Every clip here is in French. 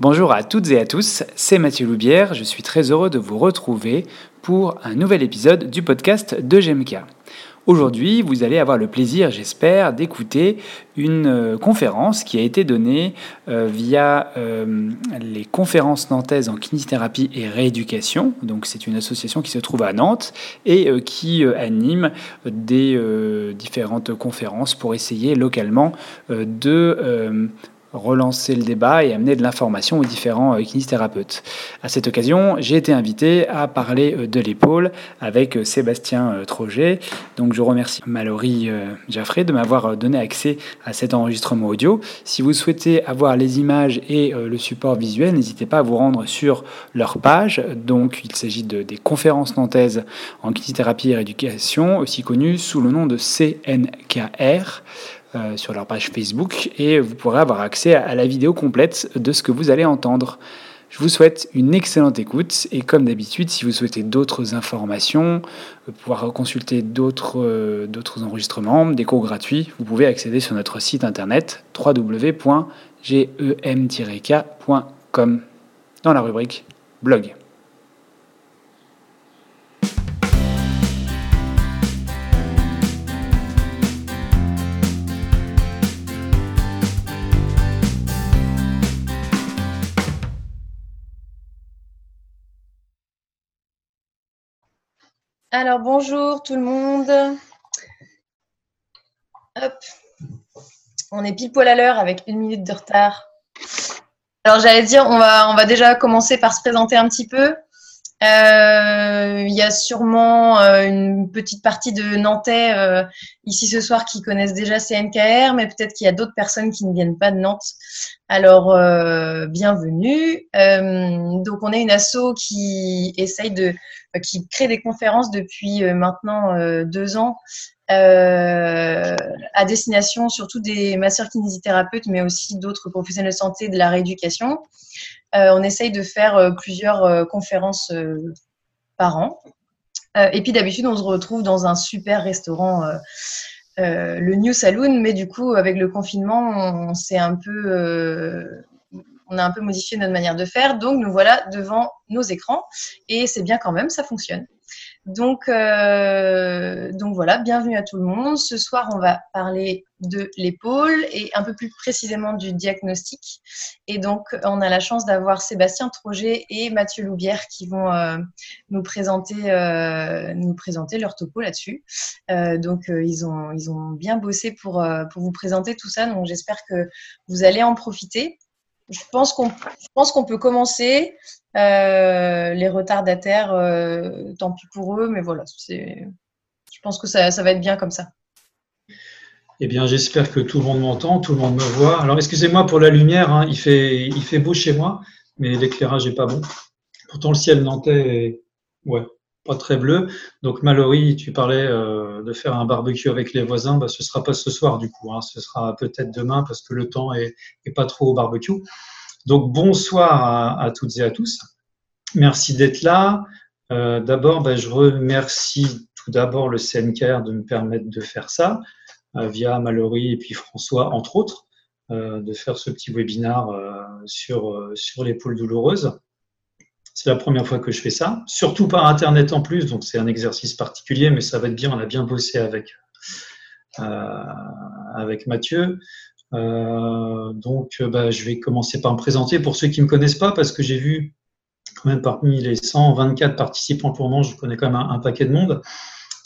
Bonjour à toutes et à tous, c'est Mathieu Loubière, je suis très heureux de vous retrouver pour un nouvel épisode du podcast de GMK. Aujourd'hui, vous allez avoir le plaisir, j'espère, d'écouter une euh, conférence qui a été donnée euh, via euh, les conférences nantaises en kinésithérapie et rééducation. Donc, c'est une association qui se trouve à Nantes et qui anime des différentes conférences pour essayer localement de relancer le débat et amener de l'information aux différents euh, kinésithérapeutes. À cette occasion, j'ai été invité à parler euh, de l'épaule avec euh, Sébastien Troget. Donc je remercie Mallory Jaffré de m'avoir donné accès à cet enregistrement audio. Si vous souhaitez avoir les images et le support visuel, n'hésitez pas à vous rendre sur leur page. Donc il s'agit de, des conférences nantaises en kinésithérapie et rééducation, aussi connues sous le nom de CNKR. Euh, sur leur page Facebook et vous pourrez avoir accès à la vidéo complète de ce que vous allez entendre. Je vous souhaite une excellente écoute et comme d'habitude, si vous souhaitez d'autres informations, euh, pouvoir consulter euh, d'autres enregistrements, des cours gratuits, vous pouvez accéder sur notre site internet www.gem-k.com dans la rubrique blog. Alors bonjour tout le monde. On est pile poil à l'heure avec une minute de retard. Alors j'allais dire, on va, on va déjà commencer par se présenter un petit peu. Euh, il y a sûrement euh, une petite partie de Nantais euh, ici ce soir qui connaissent déjà CNKR, mais peut-être qu'il y a d'autres personnes qui ne viennent pas de Nantes. Alors, bienvenue. donc, on est une asso qui essaye de, qui crée des conférences depuis maintenant deux ans à destination surtout des masseurs kinésithérapeutes, mais aussi d'autres professionnels de santé de la rééducation. Euh, on essaye de faire euh, plusieurs euh, conférences par an. et puis d'habitude, on se retrouve dans un super restaurant. Le New Saloon, mais du coup, avec le confinement, on, s'est un peu, on a un peu modifié notre manière de faire. Donc, nous voilà devant nos écrans et c'est bien quand même, ça fonctionne. Donc, euh, donc voilà, bienvenue à tout le monde. Ce soir, on va parler de l'épaule et un peu plus précisément du diagnostic. Et donc, on a la chance d'avoir Sébastien Troget et Mathieu Loubière qui vont euh, nous, présenter, euh, nous présenter leur topo là-dessus. donc, ils, ont, ils ont bien bossé pour, pour vous présenter tout ça. Donc, j'espère que vous allez en profiter. Je pense qu'on qu'on peut commencer. Euh, les retardataires, euh, tant pis pour eux, mais voilà, je pense que ça, va être bien comme ça. Eh bien, j'espère que tout le monde m'entend, tout le monde me voit. Alors, excusez-moi pour la lumière, hein, il, fait, beau chez moi, mais l'éclairage n'est pas bon. Pourtant, le ciel nantais est ouais, pas très bleu. Donc, Mallory, tu parlais euh, de faire un barbecue avec les voisins. Bah, ce ne sera pas ce soir, du coup. Hein. ce sera peut-être demain parce que le temps est, pas trop au barbecue. Donc bonsoir à, toutes et à tous. Merci d'être là. Euh, d'abord, ben, je remercie tout d'abord le CNKR de me permettre de faire ça, euh, via Mallory et puis François, entre autres, euh, de faire ce petit webinaire sur, sur l'épaule douloureuse. C'est la première fois que je fais ça, surtout par Internet en plus, donc c'est un exercice particulier, mais ça va être bien, on a bien bossé avec Mathieu. Euh, donc, euh, bah, je vais commencer par me présenter pour ceux qui ne me connaissent pas, parce que j'ai vu quand même parmi les 124 participants pour moment, je connais quand même un, paquet de monde.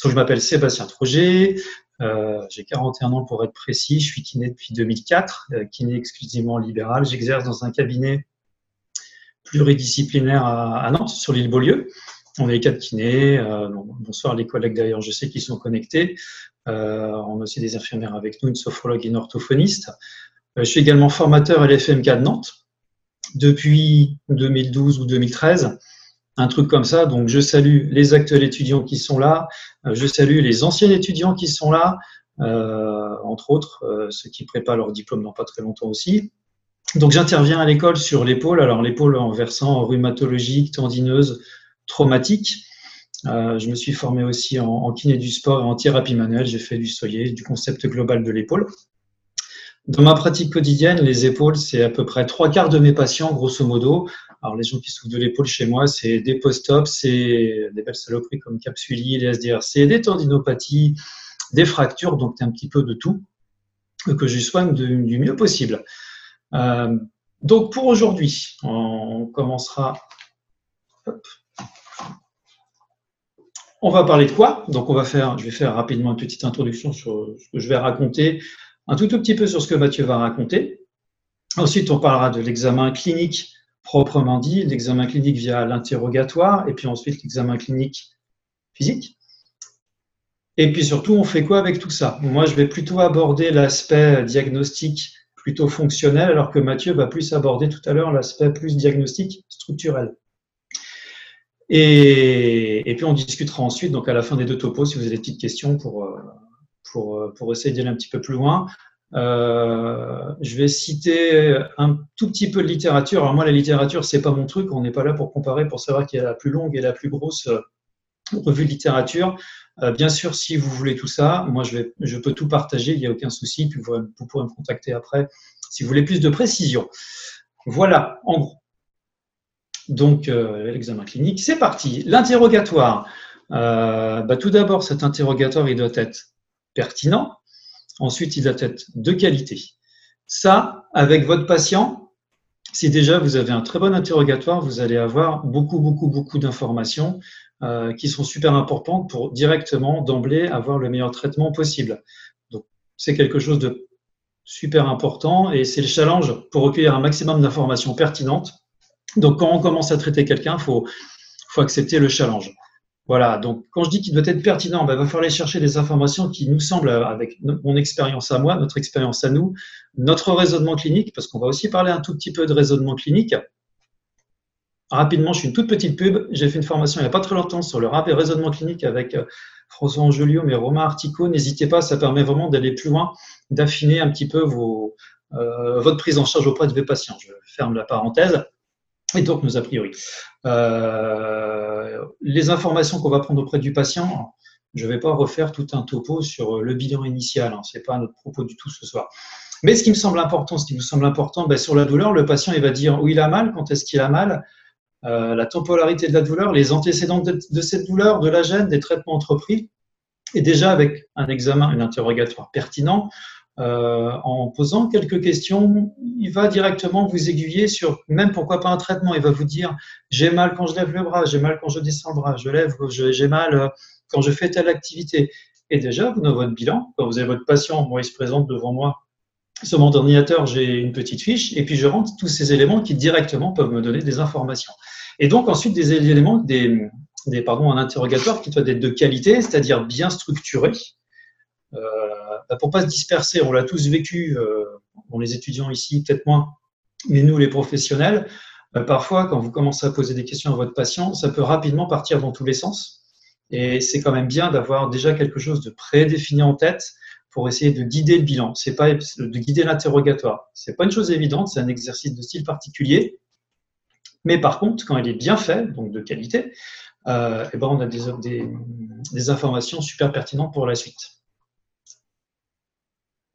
Je m'appelle Sébastien Troget, euh, j'ai 41 ans pour être précis, je suis kiné depuis 2004, euh, kiné exclusivement libéral. J'exerce dans un cabinet pluridisciplinaire à, Nantes, sur l'île Beaulieu. On est quatre kinés. Bonsoir les collègues d'ailleurs, je sais qu'ils sont connectés. Euh, on a aussi des infirmières avec nous, une sophrologue et une orthophoniste. Euh, je suis également formateur à l'FMK de Nantes depuis 2012 ou 2013 un truc comme ça. Donc, je salue les actuels étudiants qui sont là, je salue les anciens étudiants qui sont là, entre autres, ceux qui préparent leur diplôme dans pas très longtemps aussi. Donc, j'interviens à l'école sur l'épaule. Alors, l'épaule en versant rhumatologique, tendineuse, traumatique. Euh, je me suis formé aussi en, kiné du sport et en thérapie manuelle. J'ai fait du soyer, du concept global de l'épaule. Dans ma pratique quotidienne, les épaules, c'est à peu près trois quarts de mes patients, grosso modo. Alors, les gens qui souffrent de l'épaule chez moi, c'est des post-op, c'est des belles saloperies comme capsulie, les SDRC, des tendinopathies, des fractures, donc un petit peu de tout que je soigne du mieux possible. Euh, donc, pour aujourd'hui, on commencera. On va parler de quoi? Donc, on va faire, je vais faire rapidement une petite introduction sur ce que je vais raconter un tout, petit peu sur ce que Mathieu va raconter. Ensuite, on parlera de l'examen clinique proprement dit, l'examen clinique via l'interrogatoire, et puis ensuite l'examen clinique physique. Et puis surtout, on fait quoi avec tout ça? Moi, je vais plutôt aborder l'aspect diagnostic plutôt fonctionnel, alors que Mathieu va plus aborder tout à l'heure l'aspect plus diagnostic structurel. Et, et, puis on discutera ensuite, donc à la fin des deux topos, si vous avez des petites questions pour, euh, pour, euh, pour essayer d'aller un petit peu plus loin. Euh, je vais citer un tout petit peu de littérature. Alors moi, la littérature, c'est pas mon truc. On n'est pas là pour comparer, pour savoir qui est la plus longue et la plus grosse euh, revue de littérature. bien sûr, si vous voulez tout ça, moi, je, vais, je peux tout partager. Il n'y a aucun souci. Puis vous, vous, pourrez me contacter après si vous voulez plus de précision. Voilà, en gros. Donc, l'examen clinique, c'est parti. L'interrogatoire. Bah, tout d'abord, cet interrogatoire, il doit être pertinent. Ensuite, il doit être de qualité. Ça, avec votre patient, si déjà vous avez un très bon interrogatoire, vous allez avoir beaucoup, beaucoup, beaucoup d'informations euh, qui sont super importantes pour directement, d'emblée, avoir le meilleur traitement possible. Donc, c'est quelque chose de super important et c'est le challenge pour recueillir un maximum d'informations pertinentes. Donc, quand on commence à traiter quelqu'un, il faut, accepter le challenge. Voilà, donc quand je dis qu'il doit être pertinent, ben, il va falloir aller chercher des informations qui nous semblent, avec mon expérience à moi, notre expérience à nous, notre raisonnement clinique, parce qu'on va aussi parler un tout petit peu de raisonnement clinique. Rapidement, je suis une toute petite pub. J'ai fait une formation il n'y a pas très longtemps sur le rap et raisonnement clinique avec euh, François Angelio, mais Romain Artico. N'hésitez pas, ça permet vraiment d'aller plus loin, d'affiner un petit peu euh, votre prise en charge auprès de vos patients. Je ferme la parenthèse et donc nos a priori. Euh, les informations qu'on va prendre auprès du patient, je ne vais pas refaire tout un topo sur le bilan initial, hein, ce n'est pas notre propos du tout ce soir. Mais ce qui me semble important, ce qui me semble important, ben, sur la douleur, le patient il va dire où il a mal, quand est-ce qu'il a mal, euh, la temporalité de la douleur, les antécédents de, de, cette douleur, de la gêne, des traitements entrepris. Et déjà avec un examen, un interrogatoire pertinent, euh, en posant quelques questions, il va directement vous aiguiller sur même pourquoi pas un traitement. Il va vous dire j'ai mal quand je lève le bras, j'ai mal quand je descends le bras, je lève, j'ai mal euh, quand je fais telle activité. Et déjà, vous dans votre bilan, quand vous avez votre patient, moi il se présente devant moi sur mon ordinateur, j'ai une petite fiche et puis je rentre tous ces éléments qui directement peuvent me donner des informations. Et donc ensuite des éléments, des, des pardon, un interrogatoire qui doit être de qualité, c'est-à-dire bien structuré. Euh, bah, pour pas se disperser, on l'a tous vécu, euh, les étudiants ici peut-être moins, mais nous les professionnels, bah, parfois quand vous commencez à poser des questions à votre patient, ça peut rapidement partir dans tous les sens. Et c'est quand même bien d'avoir déjà quelque chose de prédéfini en tête pour essayer de guider le bilan. C'est pas de guider l'interrogatoire. C'est pas une chose évidente, c'est un exercice de style particulier. Mais par contre, quand il est bien fait, donc de qualité, euh, eh ben on a des informations super pertinentes pour la suite.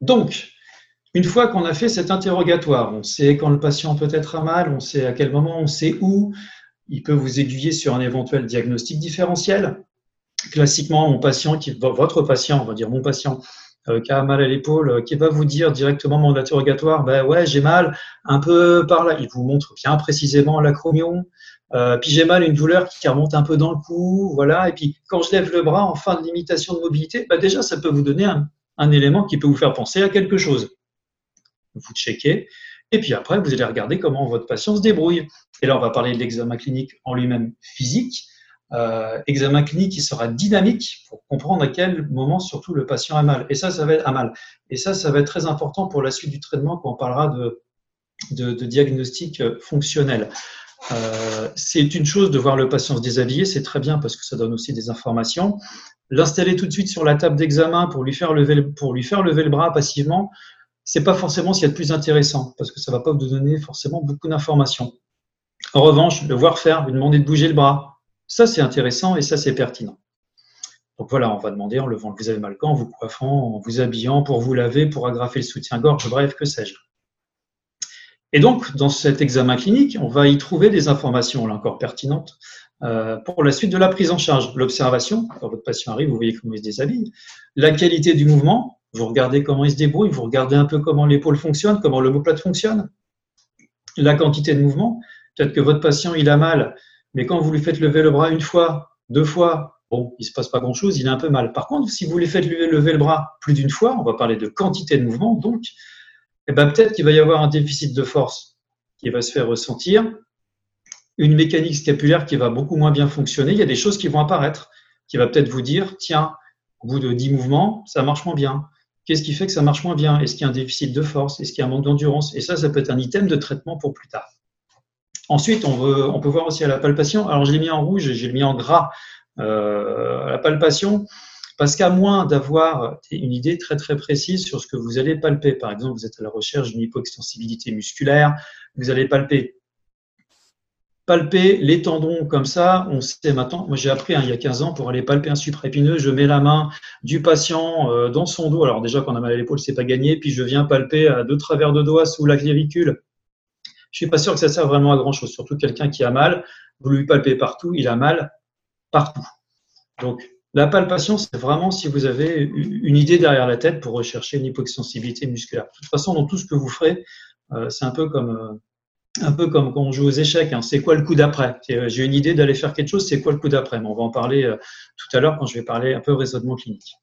Donc, une fois qu'on a fait cet interrogatoire, on sait quand le patient peut être à mal, on sait à quel moment, on sait où, il peut vous aiguiller sur un éventuel diagnostic différentiel. Classiquement, mon patient, votre patient, on va dire mon patient, euh, qui a mal à l'épaule, euh, qui va vous dire directement mon interrogatoire, ben ouais, j'ai mal un peu par là. Il vous montre bien précisément l'acromion. Euh, puis j'ai mal, une douleur qui remonte un peu dans le cou, voilà. Et puis quand je lève le bras en fin de limitation de mobilité, ben déjà ça peut vous donner un, un élément qui peut vous faire penser à quelque chose. Vous checkez, et puis après, vous allez regarder comment votre patient se débrouille. Et là, on va parler de l'examen clinique en lui-même physique. Euh, examen clinique qui sera dynamique pour comprendre à quel moment surtout le patient a mal. Et ça, ça va être mal. Et ça, ça va être très important pour la suite du traitement quand on parlera de, de, diagnostic fonctionnel. Euh, c'est une chose de voir le patient se déshabiller, c'est très bien parce que ça donne aussi des informations l'installer tout de suite sur la table d'examen pour lui faire lever le bras passivement, c'est pas forcément ce qu'il y a de plus intéressant parce que ça va pas vous donner forcément beaucoup d'informations. En revanche, le voir faire, lui demander de bouger le bras, ça c'est intéressant et ça c'est pertinent. Donc voilà, on va demander en levant vous avez mal quand, en vous coiffant, en vous habillant, pour vous laver, pour agrafer le soutien-gorge, bref, que sais-je. Et donc, dans cet examen clinique, on va y trouver des informations, là encore pertinentes, euh, pour la suite de la prise en charge. L'observation, quand votre patient arrive, vous voyez comment il se déshabille. La qualité du mouvement, vous regardez comment il se débrouille, vous regardez un peu comment l'épaule fonctionne, comment l'omoplate fonctionne. La quantité de mouvement, peut-être que votre patient, il a mal, mais quand vous lui faites lever le bras une fois, deux fois, bon, il ne se passe pas grand-chose, il a un peu mal. Par contre, si vous lui faites lever le bras plus d'une fois, on va parler de quantité de mouvement, donc, eh ben, peut-être qu'il va y avoir un déficit de force qui va se faire ressentir, une mécanique scapulaire qui va beaucoup moins bien fonctionner, il y a des choses qui vont apparaître, qui va peut-être vous dire, tiens, au bout de 10 mouvements, ça marche moins bien. Qu'est-ce qui fait que ça marche moins bien? Est-ce qu'il y a un déficit de force? Est-ce qu'il y a un manque d'endurance? Et ça, ça peut être un item de traitement pour plus tard. Ensuite, on, peut voir aussi à la palpation. Alors, je l'ai mis en rouge et j'ai mis en gras euh, à la palpation. Parce qu'à moins d'avoir une idée très très précise sur ce que vous allez palper, par exemple, vous êtes à la recherche d'une hypoextensibilité musculaire, vous allez palper palper les tendons comme ça, on sait maintenant, moi j'ai appris hein, il y a 15 ans pour aller palper un supraépineux, je mets la main du patient euh, dans son dos, alors déjà quand on a mal à l'épaule c'est pas gagné, puis je viens palper à deux travers de doigts sous la clavicule. Je suis pas sûr que ça sert vraiment à grand chose, surtout quelqu'un qui a mal, vous lui palpez partout, il a mal partout. Donc la palpation, c'est vraiment si vous avez une idée derrière la tête pour rechercher une hypoextensibilité musculaire. De toute façon, dans tout ce que vous ferez, euh, c'est un peu comme euh, un peu comme quand on joue aux échecs, hein. c'est quoi le coup d'après? Euh, J'ai une idée d'aller faire quelque chose, c'est quoi le coup d'après? On va en parler tout à l'heure quand je vais parler un peu raisonnement clinique.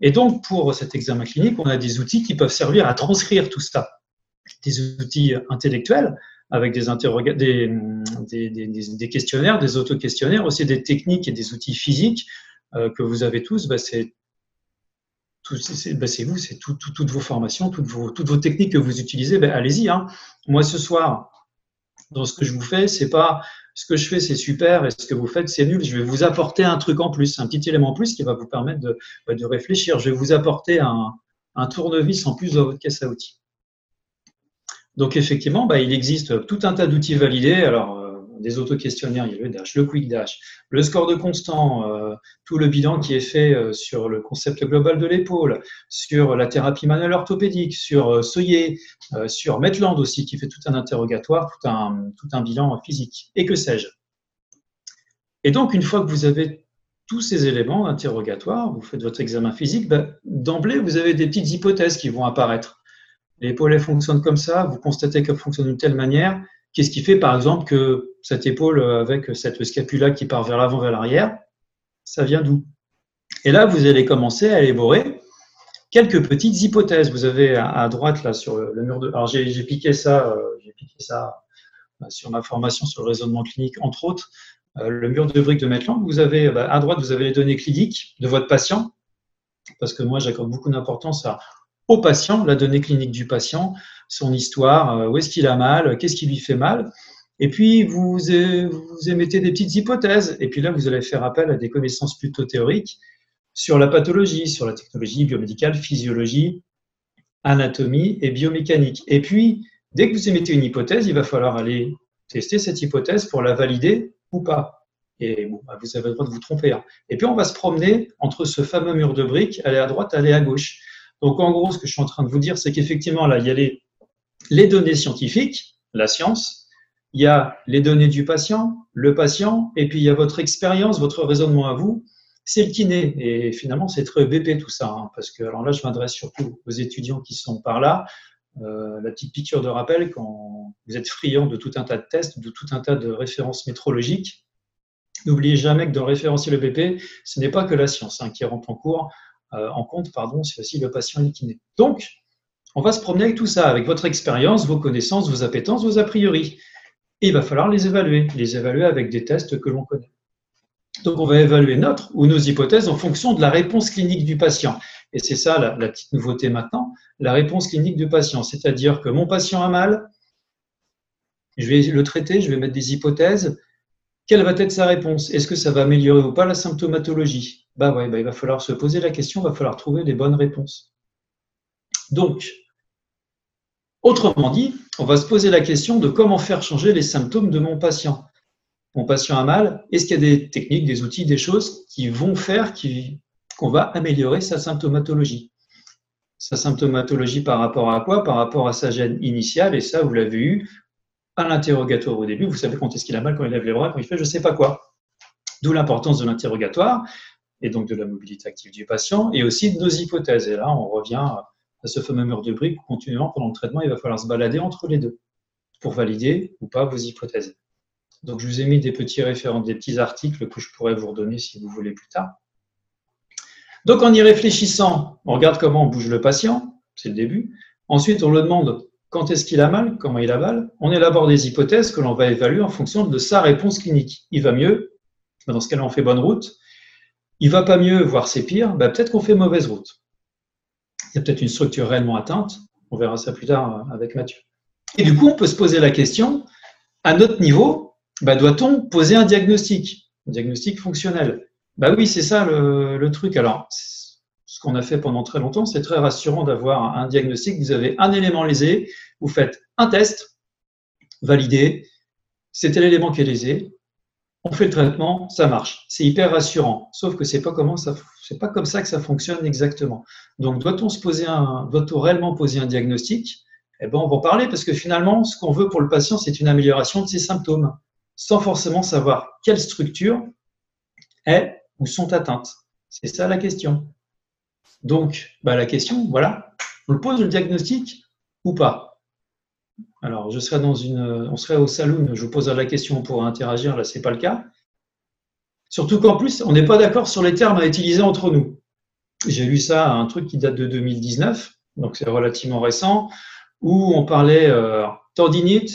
Et donc, pour cet examen clinique, on a des outils qui peuvent servir à transcrire tout ça. Des outils intellectuels avec des, des, des, questionnaires, des auto-questionnaires, aussi des techniques et des outils physiques euh, que vous avez tous. Bah, c'est bah, vous, c'est toutes vos formations, toutes vos, techniques que vous utilisez, ben, allez-y. Hein. Moi, ce soir, dans ce que je vous fais, c'est pas ce que je fais, c'est super, et ce que vous faites, c'est nul. Je vais vous apporter un truc en plus, un petit élément en plus qui va vous permettre de, bah, réfléchir. Je vais vous apporter un, un tournevis en plus dans votre caisse à outils. Donc effectivement, bah, il existe tout un tas d'outils validés. Alors, des auto-questionnaires, il y a le Dash, le Quick Dash, le score de constant, euh, tout le bilan qui est fait euh, sur le concept global de l'épaule, sur la thérapie manuelle orthopédique, sur euh, Soyer, sur Metland aussi, qui fait tout un interrogatoire, tout un, bilan physique, et que sais-je? Et donc, une fois que vous avez tous ces éléments interrogatoires, vous faites votre examen physique, ben, d'emblée, vous avez des petites hypothèses qui vont apparaître. L'épaule, fonctionne comme ça, vous constatez qu'elle fonctionne d'une telle manière, Qu'est-ce qui fait, par exemple, que cette épaule avec cette scapula qui part vers l'avant, vers l'arrière, ça vient d'où? Et là, vous allez commencer à élaborer quelques petites hypothèses. Vous avez à droite, là, sur le mur de. Alors, j'ai piqué ça, euh, j'ai piqué ça euh, sur ma formation sur le raisonnement clinique, entre autres, euh, le mur de briques de Maitland. Vous avez, bah, à droite, vous avez les données cliniques de votre patient, parce que moi, j'accorde beaucoup d'importance au patient, la donnée clinique du patient, son histoire, euh, où est-ce qu'il a mal, qu'est-ce qui lui fait mal. Et puis, vous, émettez des petites hypothèses. Et puis là, vous allez faire appel à des connaissances plutôt théoriques sur la pathologie, sur la technologie biomédicale, physiologie, anatomie et biomécanique. Et puis, dès que vous émettez une hypothèse, il va falloir aller tester cette hypothèse pour la valider ou pas. Et bah, vous avez le droit de vous tromper. Hein. Et puis, on va se promener entre ce fameux mur de briques, aller à droite, aller à gauche. Donc, en gros, ce que je suis en train de vous dire, c'est qu'effectivement, là, il y a les données scientifiques, la science, il y a les données du patient, le patient, et puis il y a votre expérience, votre raisonnement à vous, c'est le kiné. Et finalement, c'est très BP tout ça, hein, parce que alors là, je m'adresse surtout aux étudiants qui sont par là. Euh, la petite piqûre de rappel, quand vous êtes friand de tout un tas de tests, de tout un tas de références métrologiques, n'oubliez jamais que dans le référentiel BP, ce n'est pas que la science hein, qui rentre en cours, euh, en compte, pardon, aussi le patient le kiné. Donc, on va se promener avec tout ça, avec votre expérience, vos connaissances, vos appétences, vos a priori. Et il va falloir les évaluer, les évaluer avec des tests que l'on connaît. Donc on va évaluer notre ou nos hypothèses en fonction de la réponse clinique du patient. Et c'est ça la, petite nouveauté maintenant, la réponse clinique du patient. C'est-à-dire que mon patient a mal, je vais le traiter, je vais mettre des hypothèses. Quelle va être sa réponse? Est-ce que ça va améliorer ou pas la symptomatologie? Bah ouais, bah il va falloir se poser la question, il va falloir trouver les bonnes réponses. Donc, Autrement dit, on va se poser la question de comment faire changer les symptômes de mon patient. mon patient a mal, est-ce qu'il y a des techniques, des outils, des choses qui vont faire qu'on va améliorer sa symptomatologie? Sa symptomatologie par rapport à quoi? Par rapport à sa gêne initiale, et ça, vous l'avez eu à l'interrogatoire au début. Vous savez quand est-ce qu'il a mal, quand il lève les bras, quand il fait je ne sais pas quoi. D'où l'importance de l'interrogatoire et donc de la mobilité active du patient et aussi de nos hypothèses. Et là, on revient à ce fameux mur de briques où continuellement pendant le traitement, il va falloir se balader entre les deux pour valider ou pas vos hypothèses. Donc, je vous ai mis des petits référents, des petits articles que je pourrais vous redonner si vous voulez plus tard. Donc, en y réfléchissant, on regarde comment on bouge le patient, c'est le début. Ensuite, on le demande quand est-ce qu'il a mal, comment il a mal. On élabore des hypothèses que l'on va évaluer en fonction de sa réponse clinique. Il va mieux, dans ce cas-là, on fait bonne route. Il va pas mieux, voire c'est pire, bah, peut-être qu'on fait mauvaise route. Il peut-être une structure réellement atteinte. On verra ça plus tard avec Mathieu. Et du coup, on peut se poser la question, à notre niveau, bah, doit-on poser un diagnostic, un diagnostic fonctionnel Bah oui, c'est ça le, truc. Alors, ce qu'on a fait pendant très longtemps, c'est très rassurant d'avoir un diagnostic. Vous avez un élément lésé, vous faites un test, validé, c'était l'élément qui est lésé, on fait le traitement, ça marche. C'est hyper rassurant. Sauf que c'est pas comment c'est pas comme ça que ça fonctionne exactement. Donc, doit-on se poser un, doit-on réellement poser un diagnostic? Eh ben, on va en parler parce que finalement, ce qu'on veut pour le patient, c'est une amélioration de ses symptômes, sans forcément savoir quelle structure est ou sont atteintes. C'est ça la question. Donc, bah, la question, voilà, on le pose le diagnostic ou pas? Alors, je serais dans une, on serait au saloon, je vous poserai la question, pour interagir, là, ce n'est pas le cas. Surtout qu'en plus, on n'est pas d'accord sur les termes à utiliser entre nous. J'ai lu ça, un truc qui date de 2019, donc c'est relativement récent, où on parlait euh, tendinite,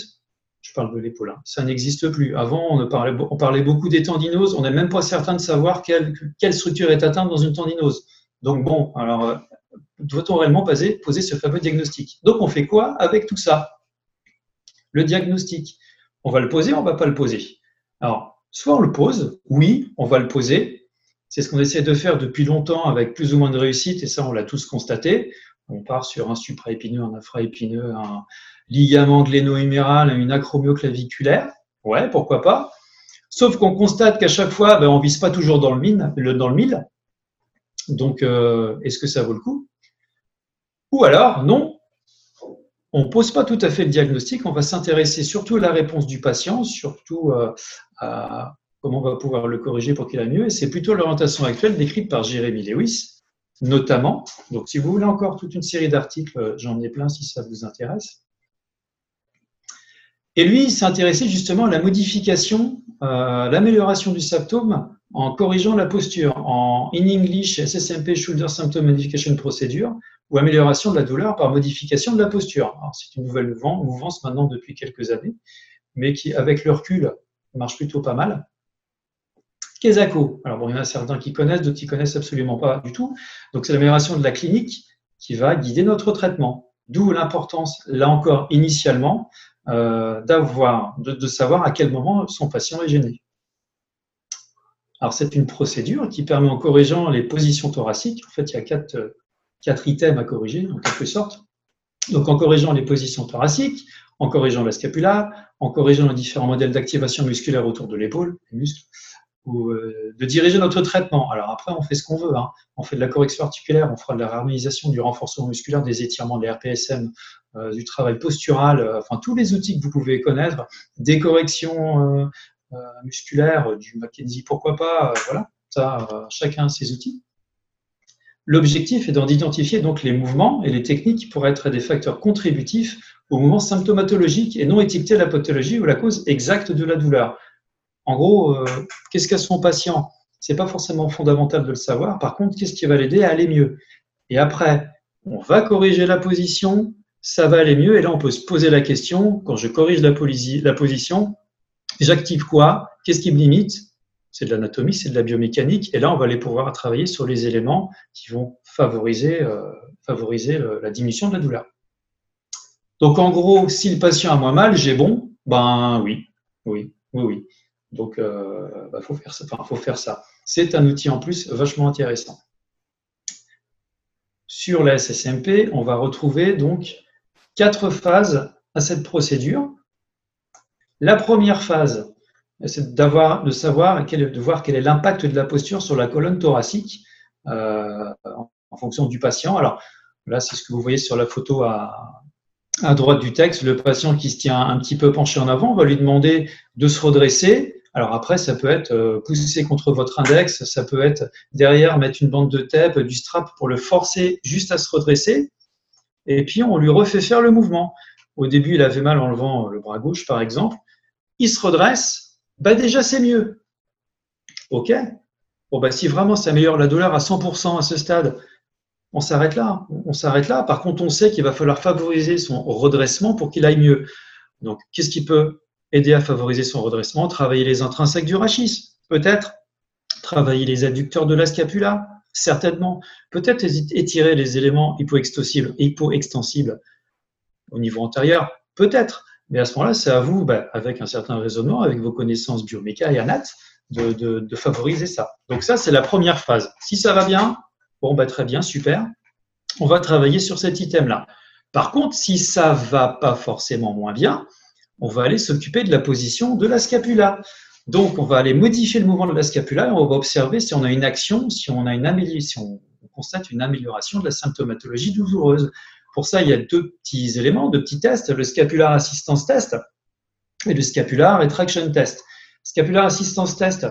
je parle de l'épaule, hein, ça n'existe plus. Avant, on parlait, beaucoup des tendinoses, on n'est même pas certain de savoir quelle, structure est atteinte dans une tendinose. Donc bon, alors, euh, doit-on réellement poser ce fameux diagnostic? Donc on fait quoi avec tout ça? Le diagnostic. On va le poser, on ne va pas le poser? Alors, soit on le pose, oui, on va le poser. C'est ce qu'on essaie de faire depuis longtemps avec plus ou moins de réussite, et ça, on l'a tous constaté. On part sur un supraépineux, un infraépineux, un ligament gléno-huméral, une acromioclaviculaire. Ouais, pourquoi pas? Sauf qu'on constate qu'à chaque fois, ben, on ne vise pas toujours dans le, mine, dans le mille. Donc, euh, est-ce que ça vaut le coup? Ou alors, non, on ne pose pas tout à fait le diagnostic, on va s'intéresser surtout à la réponse du patient, surtout euh, à comment on va pouvoir le corriger pour qu'il aille mieux. Et c'est plutôt l'orientation actuelle décrite par Jérémy Lewis, notamment. Donc, si vous voulez encore toute une série d'articles, euh, j'en ai plein si ça vous intéresse. Et lui, il s'est intéressé justement à la modification, euh, l'amélioration du symptôme en corrigeant la posture, en in English SSMP Shoulder Symptom Modification Procedure, ou amélioration de la douleur par modification de la posture. C'est une nouvelle mouvance maintenant depuis quelques années, mais qui, avec le recul, marche plutôt pas mal. Kesako, alors bon, il y en a certains qui connaissent, d'autres qui connaissent absolument pas du tout. Donc c'est l'amélioration de la clinique qui va guider notre traitement. D'où l'importance, là encore, initialement, euh, de, de, savoir à quel moment son patient est gêné. Alors c'est une procédure qui permet en corrigeant les positions thoraciques, en fait il y a quatre quatre items à corriger, en quelque sorte. Donc, en corrigeant les positions thoraciques, en corrigeant la scapula, en corrigeant les différents modèles d'activation musculaire autour de l'épaule, les muscles, ou euh, de diriger notre traitement. Alors après, on fait ce qu'on veut. Hein. On fait de la correction articulaire, on fera de la harmonisation, du renforcement musculaire, des étirements, des RPSM, euh, du travail postural, euh, enfin tous les outils que vous pouvez connaître, des corrections musculaires, du McKenzie, pourquoi pas, voilà. Ça, chacun ses outils. L'objectif est d'identifier donc les mouvements et les techniques qui pourraient être des facteurs contributifs au mouvement symptomatologique et non étiqueter la pathologie ou la cause exacte de la douleur. En gros, euh, qu'est-ce qu'a son patient? C'est pas forcément fondamental de le savoir. Par contre, qu'est-ce qui va l'aider à aller mieux? Et après, on va corriger la position, ça va aller mieux. Et là, on peut se poser la question quand je corrige la position, j'active quoi? Qu'est-ce qui me limite? C'est de l'anatomie, c'est de la biomécanique. Et là, on va aller pouvoir travailler sur les éléments qui vont favoriser, euh, favoriser la diminution de la douleur. Donc, en gros, si le patient a moins mal, j'ai bon, ben oui, oui, oui, oui. Donc, il euh, ben, faut faire ça. Enfin, faut faire ça. C'est un outil en plus vachement intéressant. Sur la SSMP, on va retrouver donc quatre phases à cette procédure. La première phase, c'est d'avoir, de savoir, de voir quel est l'impact de la posture sur la colonne thoracique euh, en fonction du patient. Alors là, c'est ce que vous voyez sur la photo à, à droite du texte. Le patient qui se tient un petit peu penché en avant, on va lui demander de se redresser. Alors après, ça peut être euh, pousser contre votre index, ça peut être derrière mettre une bande de tape, du strap pour le forcer juste à se redresser. Et puis on lui refait faire le mouvement. Au début, il avait mal en levant le bras gauche, par exemple. Il se redresse, bah déjà c'est mieux. Ok Bon, bah si vraiment ça améliore la douleur à 100% à ce stade, on s'arrête là. On s'arrête là. Par contre, on sait qu'il va falloir favoriser son redressement pour qu'il aille mieux. Donc, qu'est-ce qui peut aider à favoriser son redressement? Travailler les intrinsèques du rachis, peut-être. Travailler les adducteurs de la scapula, certainement. Peut-être étirer les éléments hypoextensibles, hypoextensibles au niveau antérieur, peut-être. Mais à ce moment-là, c'est à vous, bah, avec un certain raisonnement, avec vos connaissances bioméca et anat, de, de, favoriser ça. Donc ça, c'est la première phase. Si ça va bien, bon, bah, très bien, super. On va travailler sur cet item-là. Par contre, si ça va pas forcément moins bien, on va aller s'occuper de la position de la scapula. Donc, on va aller modifier le mouvement de la scapula et on va observer si on a une action, si on a une amélioration, on constate une amélioration de la symptomatologie douloureuse. Pour ça, il y a deux petits éléments, deux petits tests, le scapular assistance test et le scapular retraction test. Scapular assistance test,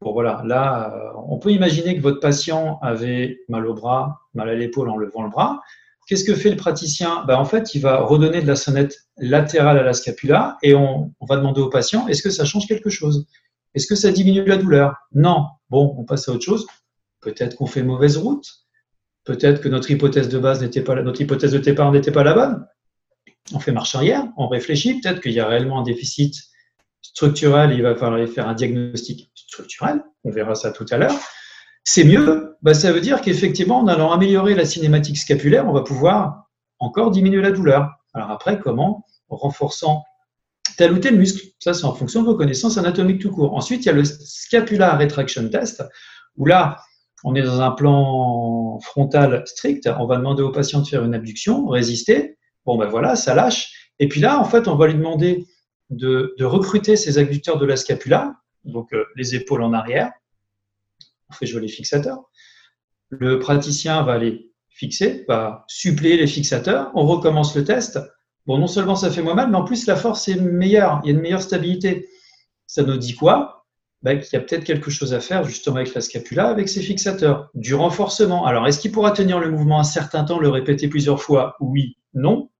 bon voilà, là, euh, on peut imaginer que votre patient avait mal au bras, mal à l'épaule en levant le bras. Qu'est-ce que fait le praticien? Ben, En fait, il va redonner de la sonnette latérale à la scapula et on, on va demander au patient, est-ce que ça change quelque chose? Est-ce que ça diminue la douleur? Non. Bon, on passe à autre chose. Peut-être qu'on fait mauvaise route. Peut-être que notre hypothèse de départ n'était pas la bonne. On fait marche arrière, on réfléchit. Peut-être qu'il y a réellement un déficit structurel. Il va falloir faire un diagnostic structurel. On verra ça tout à l'heure. C'est mieux. Bah, ça veut dire qu'effectivement, en allant améliorer la cinématique scapulaire, on va pouvoir encore diminuer la douleur. Alors après, comment En renforçant tel ou tel muscle? Ça, c'est en fonction de vos connaissances anatomiques tout court. Ensuite, il y a le scapular retraction test, où là, on est dans un plan frontal strict, on va demander au patient de faire une abduction, résister. Bon, ben voilà, ça lâche. Et puis là, en fait, on va lui demander de, recruter ses adducteurs de la scapula, donc euh, les épaules en arrière. On fait jouer les fixateurs. Le praticien va les fixer, va suppléer les fixateurs. On recommence le test. Bon, non seulement ça fait moins mal, mais en plus la force est meilleure, il y a une meilleure stabilité. Ça nous dit quoi? Bah, qu'il y a peut-être quelque chose à faire justement avec la scapula, avec ses fixateurs. Du renforcement. Alors, est-ce qu'il pourra tenir le mouvement un certain temps, le répéter plusieurs fois? Oui, non.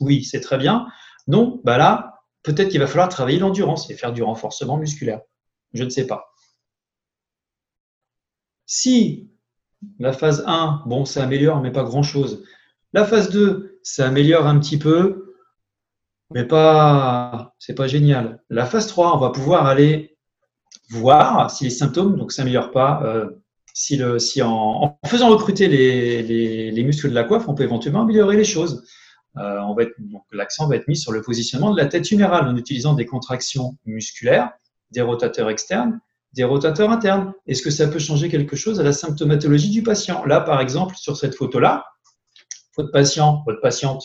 Oui, c'est très bien. Non, bah là, peut-être qu'il va falloir travailler l'endurance et faire du renforcement musculaire. Je ne sais pas. Si la phase 1, bon, ça améliore, mais pas grand-chose. La phase 2, ça améliore un petit peu, mais pas, c'est pas génial. La phase 3, on va pouvoir aller voir si les symptômes ne s'améliorent pas. Euh, si, le, si en, faisant recruter les, les, muscles de la coiffe, on peut éventuellement améliorer les choses. Euh, l'accent va être mis sur le positionnement de la tête humérale en utilisant des contractions musculaires, des rotateurs externes, des rotateurs internes. Est-ce que ça peut changer quelque chose à la symptomatologie du patient? Là, par exemple, sur cette photo-là, votre patient, votre patiente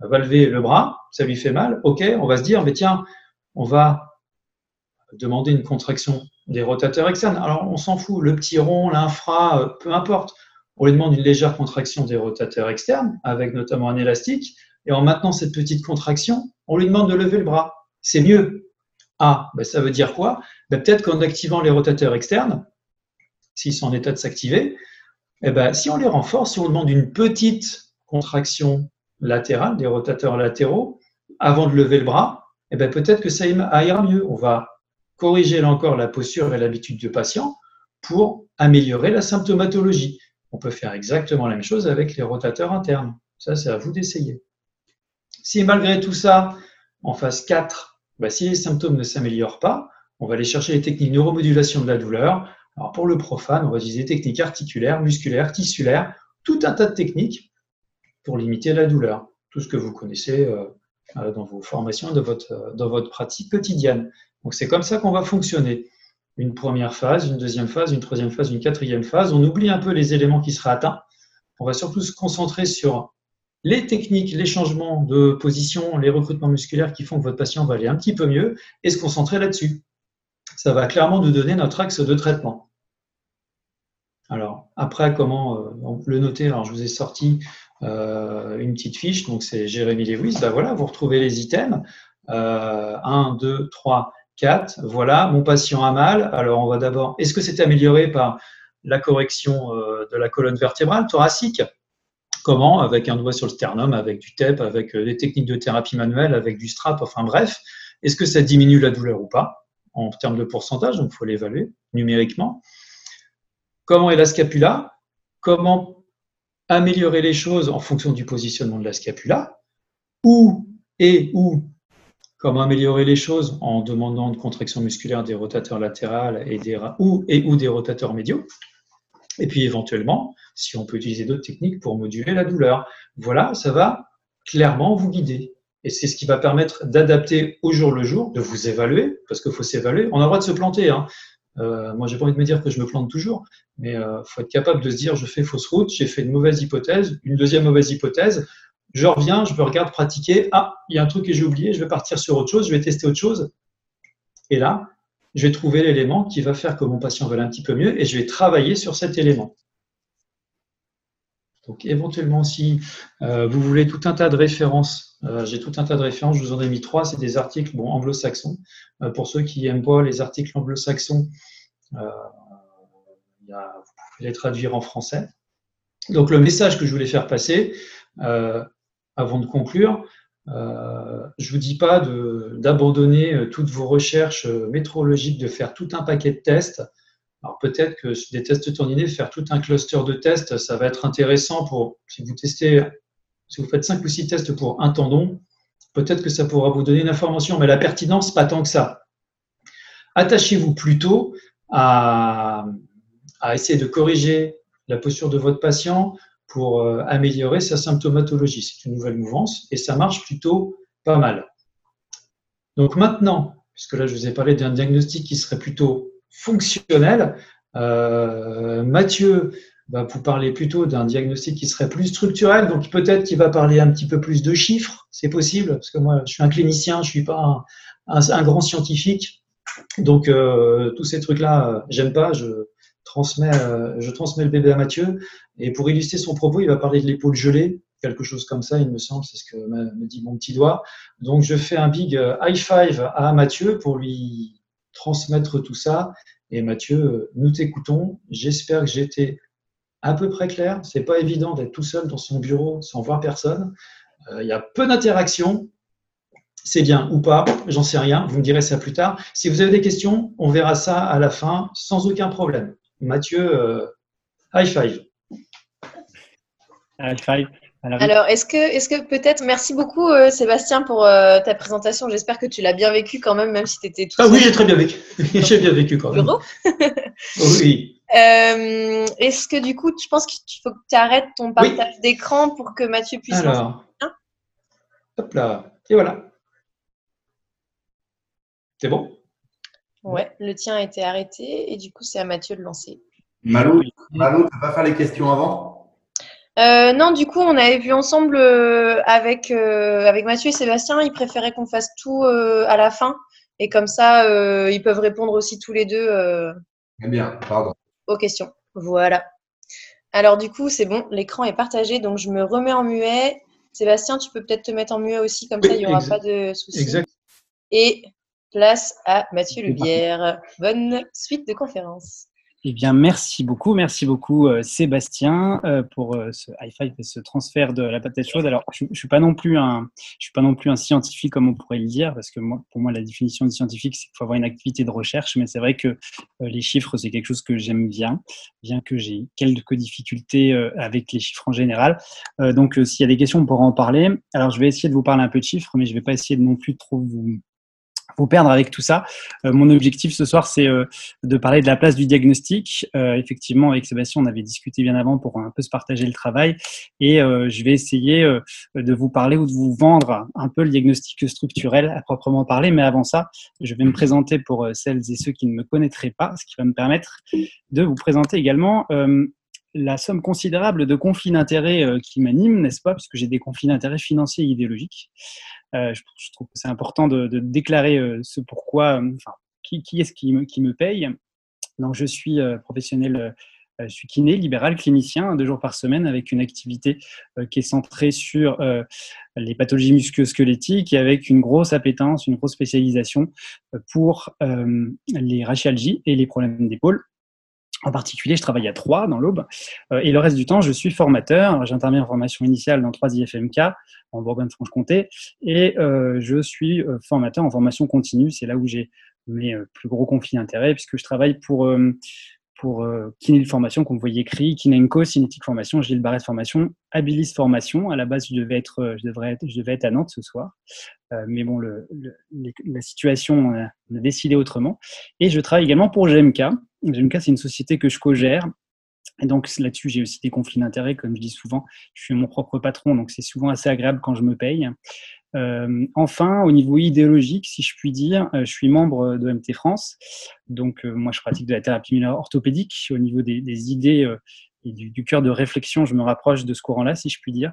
va lever le bras, ça lui fait mal. Ok, on va se dire, mais tiens, on va demander une contraction des rotateurs externes. Alors, on s'en fout, le petit rond, l'infra, euh, peu importe. On lui demande une légère contraction des rotateurs externes, avec notamment un élastique. Et en maintenant cette petite contraction, on lui demande de lever le bras. C'est mieux. Ah, ben ça veut dire quoi? Ben Peut-être qu'en activant les rotateurs externes, s'ils sont en état de s'activer, eh ben, si on les renforce, si on demande une petite contraction latérale, des rotateurs latéraux, avant de lever le bras, eh ben, peut-être que ça ira mieux. On va corriger là encore la posture et l'habitude du patient pour améliorer la symptomatologie. On peut faire exactement la même chose avec les rotateurs internes. Ça, c'est à vous d'essayer. Si malgré tout ça, en phase 4, bah, si les symptômes ne s'améliorent pas, on va aller chercher les techniques de neuromodulation de la douleur. Alors pour le profane, on va utiliser des techniques articulaires, musculaires, tissulaires, tout un tas de techniques pour limiter la douleur. Tout ce que vous connaissez euh, euh, dans vos formations, dans votre, dans votre pratique quotidienne. Donc c'est comme ça qu'on va fonctionner. Une première phase, une deuxième phase, une troisième phase, une quatrième phase. On oublie un peu les éléments qui seraient atteints. On va surtout se concentrer sur les techniques, les changements de position, les recrutements musculaires qui font que votre patient va aller un petit peu mieux et se concentrer là-dessus. Ça va clairement nous donner notre axe de traitement. Alors, après, comment euh, le noter Alors, je vous ai sorti euh, une petite fiche, donc c'est Jérémy Lewis. Ben voilà, vous retrouvez les items. 1, 2, 3, 4. Voilà, mon patient a mal. Alors, on va d'abord. Est-ce que c'est amélioré par la correction euh, de la colonne vertébrale thoracique? Comment? Avec un doigt sur le sternum, avec du TEP, avec euh, des techniques de thérapie manuelle, avec du strap, enfin bref. Est-ce que ça diminue la douleur ou pas? En termes de pourcentage, donc il faut l'évaluer numériquement. Comment est la scapula? Comment améliorer les choses en fonction du positionnement de la scapula? Où et où Comment améliorer les choses en demandant de contraction musculaire des rotateurs latérales et, des, ou, et ou des rotateurs médiaux Et puis éventuellement, si on peut utiliser d'autres techniques pour moduler la douleur. Voilà, ça va clairement vous guider. Et c'est ce qui va permettre d'adapter au jour le jour, de vous évaluer, parce qu'il faut s'évaluer. On a le droit de se planter. Hein. Euh, moi, j'ai pas envie de me dire que je me plante toujours, mais euh, faut être capable de se dire je fais fausse route, j'ai fait une mauvaise hypothèse, une deuxième mauvaise hypothèse. Je reviens, je me regarde pratiquer. Ah, il y a un truc que j'ai oublié, je vais partir sur autre chose, je vais tester autre chose. Et là, je vais trouver l'élément qui va faire que mon patient va un petit peu mieux et je vais travailler sur cet élément. Donc éventuellement, si euh, vous voulez tout un tas de références, euh, j'ai tout un tas de références, je vous en ai mis trois, c'est des articles bon, anglo-saxons. Euh, pour ceux qui n'aiment pas les articles anglo-saxons, vous pouvez les traduire en français. Donc le message que je voulais faire passer, avant de conclure, je ne vous dis pas d'abandonner toutes vos recherches métrologiques, de faire tout un paquet de tests. Alors peut-être que des tests tourninés, faire tout un cluster de tests, ça va être intéressant pour, si vous testez, si vous faites 5 ou 6 tests pour un tendon, peut-être que ça pourra vous donner une information, mais la pertinence, pas tant que ça. Attachez-vous plutôt à essayer de corriger la posture de votre patient pour euh, améliorer sa symptomatologie. C'est une nouvelle mouvance et ça marche plutôt pas mal. Donc maintenant, puisque là je vous ai parlé d'un diagnostic qui serait plutôt fonctionnel. Euh, Mathieu va vous parler plutôt d'un diagnostic qui serait plus structurel, donc peut-être qu'il va parler un petit peu plus de chiffres, c'est possible, parce que moi je suis un clinicien, je suis pas un, grand scientifique, donc euh, tous ces trucs-là, j'aime pas, transmets, je transmets le bébé à Mathieu, et pour illustrer son propos, il va parler de l'épaule gelée, quelque chose comme ça, il me semble, c'est ce que me dit mon petit doigt. Donc je fais un big high five à Mathieu pour lui transmettre tout ça. Et Mathieu, nous t'écoutons. J'espère que j'étais à peu près clair. C'est pas évident d'être tout seul dans son bureau sans voir personne. Euh, il y a peu d'interactions. C'est bien ou pas, j'en sais rien. Vous me direz ça plus tard. Si vous avez des questions, on verra ça à la fin sans aucun problème. Mathieu, euh, high five. High five. Alors, est-ce que, est que peut-être, merci beaucoup euh, Sébastien pour euh, ta présentation. J'espère que tu l'as bien vécu quand même, même si tu étais tout Ah oui, j'ai très bien vécu. j'ai bien vécu quand même. oui. Euh, est-ce que du coup, tu penses qu'il faut que tu arrêtes ton partage d'écran pour que Mathieu puisse. Alors, hop là, et voilà. C'est bon? Ouais, le tien a été arrêté et du coup, c'est à Mathieu de lancer. Malou, Malou tu vas pas faire les questions avant? Euh, non, du coup, on avait vu ensemble euh, avec, euh, avec Mathieu et Sébastien, ils préféraient qu'on fasse tout à la fin. Et comme ça, ils peuvent répondre aussi tous les deux eh bien, pardon. aux questions. Voilà. Alors, du coup, c'est bon, l'écran est partagé, donc je me remets en muet. Sébastien, tu peux peut-être te mettre en muet aussi, comme ça, il n'y aura pas de soucis. Exact. Et place à Mathieu Lubière. Bonne suite de conférence. Eh bien, merci beaucoup, merci beaucoup euh, Sébastien euh, pour euh, ce high five et ce transfert de la patate chaude. Alors, je, ne suis pas non plus un, je suis pas non plus un scientifique comme on pourrait le dire, parce que moi, pour moi, la définition de scientifique, c'est qu'il faut avoir une activité de recherche. Mais c'est vrai que les chiffres, c'est quelque chose que j'aime bien, bien que j'ai quelques difficultés avec les chiffres en général. donc, s'il y a des questions, on pourra en parler. Alors, je vais essayer de vous parler un peu de chiffres, mais je vais pas essayer de non plus trop vous vous perdre avec tout ça. Euh, mon objectif ce soir, c'est euh, de parler de la place du diagnostic. Euh, effectivement, avec Sébastien, on avait discuté bien avant pour un peu se partager le travail. Et je vais essayer de vous parler ou de vous vendre un peu le diagnostic structurel à proprement parler. Mais avant ça, je vais me présenter pour celles et ceux qui ne me connaîtraient pas, ce qui va me permettre de vous présenter également la somme considérable de conflits d'intérêts qui m'animent, n'est-ce pas, puisque j'ai des conflits d'intérêts financiers et idéologiques. Je, trouve que c'est important de, déclarer ce pourquoi, qui, est-ce qui me, paye. Je suis professionnel je suis kiné, libéral, clinicien, deux jours par semaine, avec une activité qui est centrée sur les pathologies musculo-squelettiques et avec une grosse appétence, une grosse spécialisation pour les rachialgies et les problèmes d'épaule. En particulier, je travaille à Troyes, dans l'Aube, et le reste du temps, je suis formateur. J'interviens en formation initiale dans 3 IFMK, en Bourgogne-Franche-Comté, et je suis formateur en formation continue. C'est là où j'ai mes plus gros conflits d'intérêts, puisque je travaille pour pour euh, Formation, comme vous voyez écrit, Kinenco, Cinétique Formation, Gilles Barret Formation, Abilis Formation. À la base, je devais être, euh, je devrais être, je devais être à Nantes ce soir. Euh, mais bon, la situation a, a, décidé autrement. Et je travaille également pour GMK. GMK, c'est une société que je co-gère. Et donc là-dessus, j'ai aussi des conflits d'intérêts, comme je dis souvent. Je suis mon propre patron, donc c'est souvent assez agréable quand je me paye. Euh, enfin, au niveau idéologique, si je puis dire, euh, je suis membre de MT France. Donc, euh, moi, je pratique de la thérapie orthopédique. Au niveau des, idées et du, cœur de réflexion, je me rapproche de ce courant-là, si je puis dire.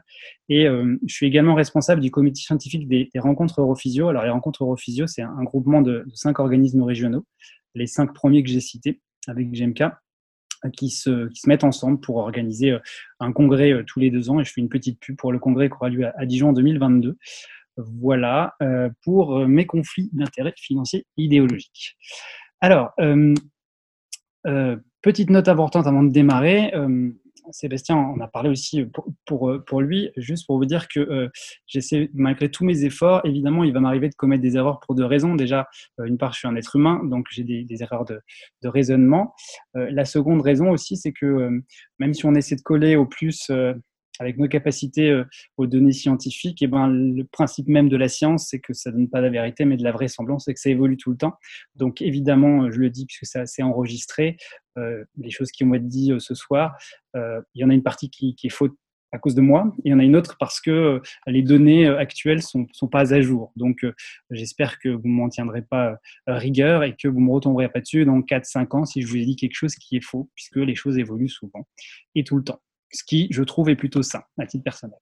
Et je suis également responsable du comité scientifique des, rencontres Europhysio. Alors, les rencontres Europhysio, c'est un, groupement de, cinq organismes régionaux, les cinq premiers que j'ai cités avec GMK. Qui se, qui se, mettent ensemble pour organiser un congrès tous les deux ans. Et je fais une petite pub pour le congrès qui aura lieu à, Dijon en 2022. Voilà euh, pour euh, mes conflits d'intérêts financiers idéologiques. Alors, euh, petite note importante avant de démarrer. Sébastien en a parlé aussi pour, pour, lui, juste pour vous dire que j'essaie, malgré tous mes efforts, évidemment, il va m'arriver de commettre des erreurs pour deux raisons. Déjà, une part, je suis un être humain, donc j'ai des, erreurs de, de raisonnement. la seconde raison aussi, c'est que même si on essaie de coller au plus avec nos capacités euh, aux données scientifiques, et eh ben, le principe même de la science, c'est que ça ne donne pas la vérité, mais de la vraisemblance et que ça évolue tout le temps. Donc évidemment, je le dis puisque c'est assez enregistré, euh, les choses qui vont être dites euh, ce soir, il y en a une partie qui, est faute à cause de moi, et il y en a une autre parce que les données actuelles sont, sont pas à jour. Donc, j'espère que vous ne m'en tiendrez pas rigueur et que vous ne me retomberez pas dessus dans 4-5 ans si je vous ai dit quelque chose qui est faux, puisque les choses évoluent souvent et tout le temps ce qui, je trouve, est plutôt sain à titre personnel.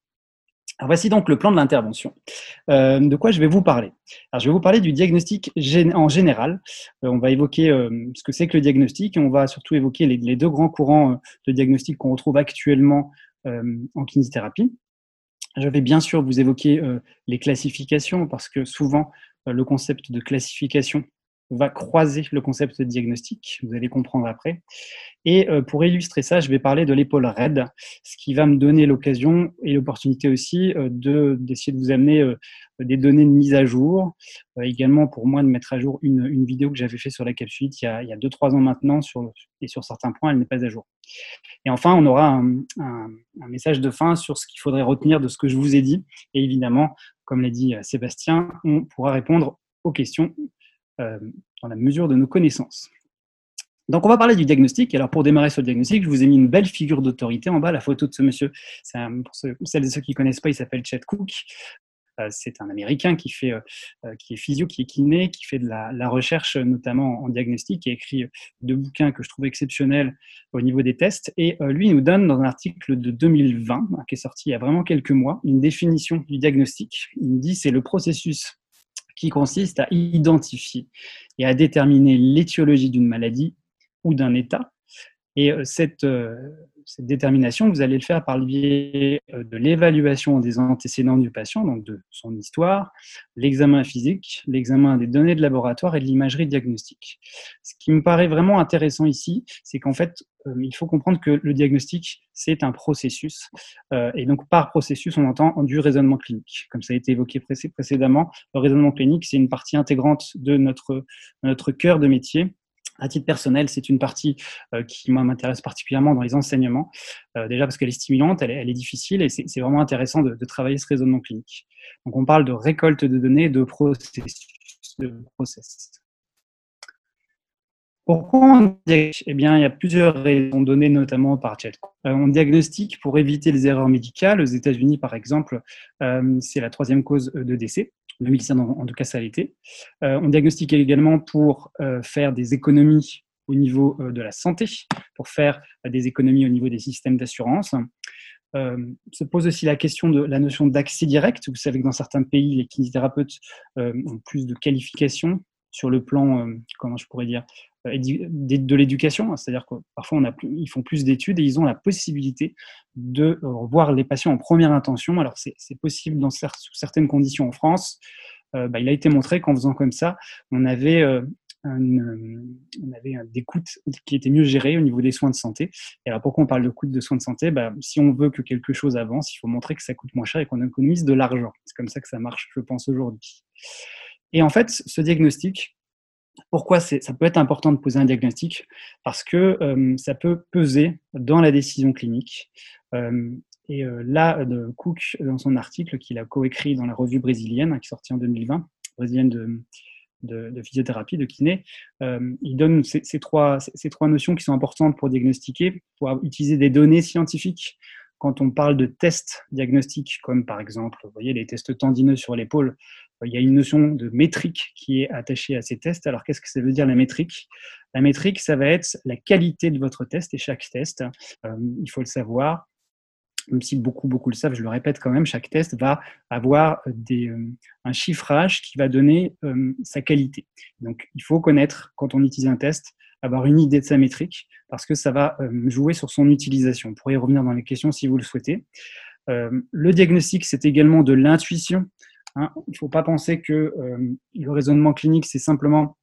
Voici donc le plan de l'intervention. Euh, de quoi je vais vous parler? Je vais vous parler du diagnostic en général. Euh, on va évoquer euh, ce que c'est que le diagnostic et on va surtout évoquer les, deux grands courants de diagnostic qu'on retrouve actuellement en kinésithérapie. Je vais bien sûr vous évoquer les classifications parce que souvent le concept de classification va croiser le concept de diagnostic. Vous allez comprendre après. Et euh, pour illustrer ça, je vais parler de l'épaule raide, ce qui va me donner l'occasion et l'opportunité aussi euh, de d'essayer de vous amener euh, des données de mise à jour. également pour moi de mettre à jour une, une vidéo que j'avais fait sur la capsule il y a, il y a 2-3 ans maintenant sur, et sur certains points, elle n'est pas à jour. Et enfin, on aura un message de fin sur ce qu'il faudrait retenir de ce que je vous ai dit. Et évidemment, comme l'a dit Sébastien, on pourra répondre aux questions euh, dans la mesure de nos connaissances. Donc, on va parler du diagnostic. Alors, pour démarrer sur le diagnostic, je vous ai mis une belle figure d'autorité en bas, la photo de ce monsieur. pour celles et ceux qui ne connaissent pas, il s'appelle Chet Cook. Euh, c'est un Américain qui, fait, euh, qui est physio, qui est kiné, qui fait de la, recherche, notamment en diagnostic, qui a écrit deux bouquins que je trouve exceptionnels au niveau des tests. Et lui, nous donne dans un article de 2020, hein, qui est sorti il y a vraiment quelques mois, une définition du diagnostic. Il nous dit c'est le processus qui consiste à identifier et à déterminer l'étiologie d'une maladie ou d'un état. Et euh, cette, euh, cette détermination, vous allez le faire par le biais euh, de l'évaluation des antécédents du patient, donc de son histoire, l'examen physique, l'examen des données de laboratoire et de l'imagerie diagnostique. Ce qui me paraît vraiment intéressant ici, c'est qu'en fait, il faut comprendre que le diagnostic, c'est un processus. Euh, et donc, par processus, on entend du raisonnement clinique. Comme ça a été évoqué précédemment, le raisonnement clinique, c'est une partie intégrante de notre, notre cœur de métier à titre personnel, c'est une partie euh, qui m'intéresse particulièrement dans les enseignements, euh, déjà parce qu'elle est stimulante, elle est, difficile et c'est vraiment intéressant de, travailler ce raisonnement clinique. Donc on parle de récolte de données, de processus, de process. Pourquoi on diagnostique? Eh bien, il y a plusieurs raisons données, notamment par Chet. Euh, on diagnostique pour éviter les erreurs médicales. Aux États-Unis, par exemple, c'est la troisième cause de décès. 2015, en, tout cas, ça. Euh, on diagnostique également pour euh, faire des économies au niveau de la santé pour faire des économies au niveau des systèmes d'assurance. se pose aussi la question de la notion d'accès direct. Vous savez que dans certains pays, les kinésithérapeutes ont plus de qualifications sur le plan, comment je pourrais dire, euh, de l'éducation, c'est-à-dire que parfois ils font plus d'études et ils ont la possibilité de revoir les patients en première intention. Alors c'est possible dans sous certaines conditions en France. Euh, bah, il a été montré qu'en faisant comme ça, on avait, euh, on avait des coûts qui étaient mieux gérés au niveau des soins de santé. Alors pourquoi on parle de coûts de soins de santé? Bah, Si on veut que quelque chose avance, il faut montrer que ça coûte moins cher et qu'on économise de l'argent. C'est comme ça que ça marche, je pense, aujourd'hui. Et en fait, ce diagnostic, pourquoi ça peut être important de poser un diagnostic? Parce que euh, ça peut peser dans la décision clinique. Euh, et euh, là, Cook, dans son article qu'il a coécrit dans la revue brésilienne, qui est sortie en 2020, brésilienne de, de, physiothérapie, de kiné, il donne ces, trois, ces, trois, notions qui sont importantes pour diagnostiquer, pour utiliser des données scientifiques quand on parle de tests diagnostiques, comme par exemple, voyez, les tests tendineux sur l'épaule, euh, il y a une notion de métrique qui est attachée à ces tests. Alors, qu'est-ce que ça veut dire la métrique? La métrique, ça va être la qualité de votre test et chaque test, euh, il faut le savoir, même si beaucoup, beaucoup le savent, je le répète quand même, chaque test va avoir euh, un chiffrage qui va donner sa qualité. Donc, il faut connaître, quand on utilise un test, avoir une idée de sa métrique, parce que ça va jouer sur son utilisation. On pourrait y revenir dans les questions si vous le souhaitez. le diagnostic, c'est également de l'intuition. Hein, il ne faut pas penser que euh, le raisonnement clinique, c'est simplement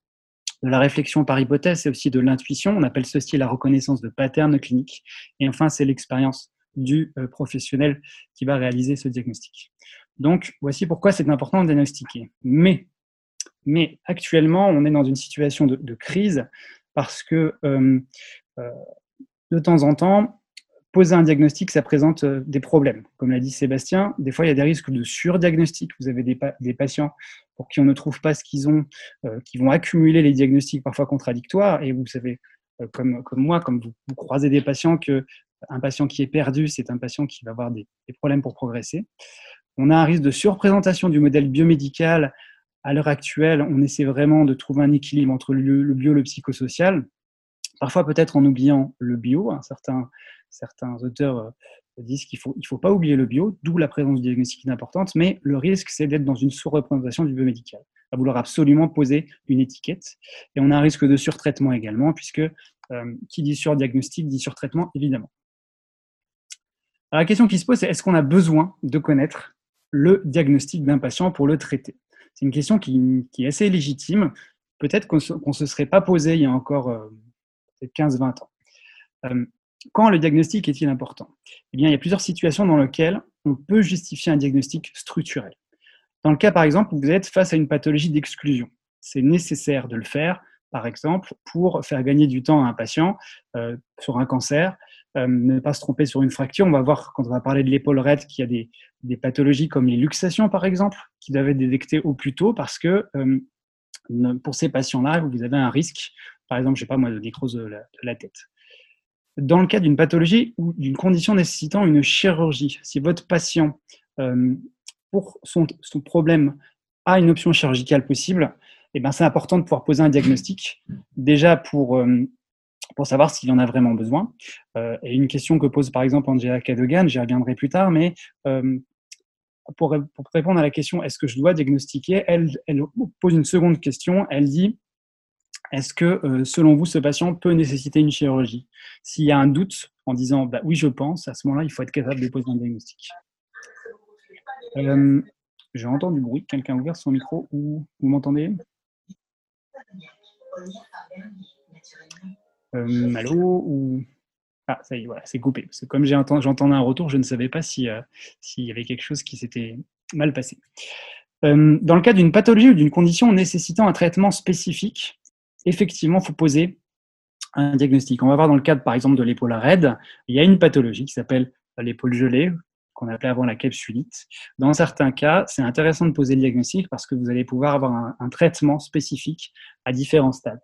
de la réflexion par hypothèse, c'est aussi de l'intuition. On appelle ceci la reconnaissance de patterns cliniques. Et enfin, c'est l'expérience du euh, professionnel qui va réaliser ce diagnostic. Donc, voici pourquoi c'est important de diagnostiquer. Mais, mais actuellement, on est dans une situation de, crise parce que euh, de temps en temps, poser un diagnostic, ça présente euh, des problèmes. Comme l'a dit Sébastien, des fois, il y a des risques de surdiagnostic. Vous avez des, patients pour qui on ne trouve pas ce qu'ils ont, euh, qui vont accumuler les diagnostics parfois contradictoires. Et vous savez, euh, comme, moi, comme vous, croisez des patients, que un patient qui est perdu, c'est un patient qui va avoir des, problèmes pour progresser. On a un risque de surprésentation du modèle biomédical. À l'heure actuelle, on essaie vraiment de trouver un équilibre entre le, bio et le psychosocial parfois peut-être en oubliant le bio. Hein, certains, auteurs euh, disent qu'il ne faut, pas oublier le bio, d'où la présence du diagnostic importante, mais le risque, c'est d'être dans une sous-représentation du biomédical, à vouloir absolument poser une étiquette. Et on a un risque de surtraitement également, puisque euh, qui dit surdiagnostic dit surtraitement, évidemment. Alors, la question qui se pose, c'est est-ce qu'on a besoin de connaître le diagnostic d'un patient pour le traiter? C'est une question qui, est assez légitime. Peut-être qu'on ne se, serait pas posé il y a encore euh, 15-20 ans. Euh, quand le diagnostic est-il important? Eh bien, il y a plusieurs situations dans lesquelles on peut justifier un diagnostic structurel. Dans le cas, par exemple, où vous êtes face à une pathologie d'exclusion, c'est nécessaire de le faire, par exemple, pour faire gagner du temps à un patient euh, sur un cancer, euh, ne pas se tromper sur une fracture. On va voir, quand on va parler de l'épaule raide, qu'il y a des, pathologies comme les luxations, par exemple, qui doivent être détectées au plus tôt parce que pour ces patients-là, vous avez un risque par exemple, je sais pas moi, de nécrose de la, tête. Dans le cas d'une pathologie ou d'une condition nécessitant une chirurgie, si votre patient, euh, pour son, problème, a une option chirurgicale possible, eh ben, c'est important de pouvoir poser un diagnostic, déjà pour, euh, pour savoir s'il en a vraiment besoin. Euh, et une question que pose par exemple Angela Cadogan, j'y reviendrai plus tard, mais pour, pour, répondre à la question est-ce que je dois diagnostiquer, elle, pose une seconde question, elle dit est-ce que, euh, selon vous, ce patient peut nécessiter une chirurgie? S'il y a un doute en disant bah, oui, je pense, à ce moment-là, il faut être capable de poser un diagnostic. Euh, J'ai entendu du bruit. Quelqu'un a ouvert son micro ou vous m'entendez? Euh, Allô ou... Ah, ça y est, voilà, c'est coupé. Parce que comme j'entendais un retour, je ne savais pas s'il y avait quelque chose qui s'était mal passé. Euh, dans le cas d'une pathologie ou d'une condition nécessitant un traitement spécifique, effectivement, il faut poser un diagnostic. On va voir dans le cadre, par exemple, de l'épaule raide, il y a une pathologie qui s'appelle l'épaule gelée, qu'on appelait avant la capsulite. Dans certains cas, c'est intéressant de poser le diagnostic parce que vous allez pouvoir avoir un, traitement spécifique à différents stades.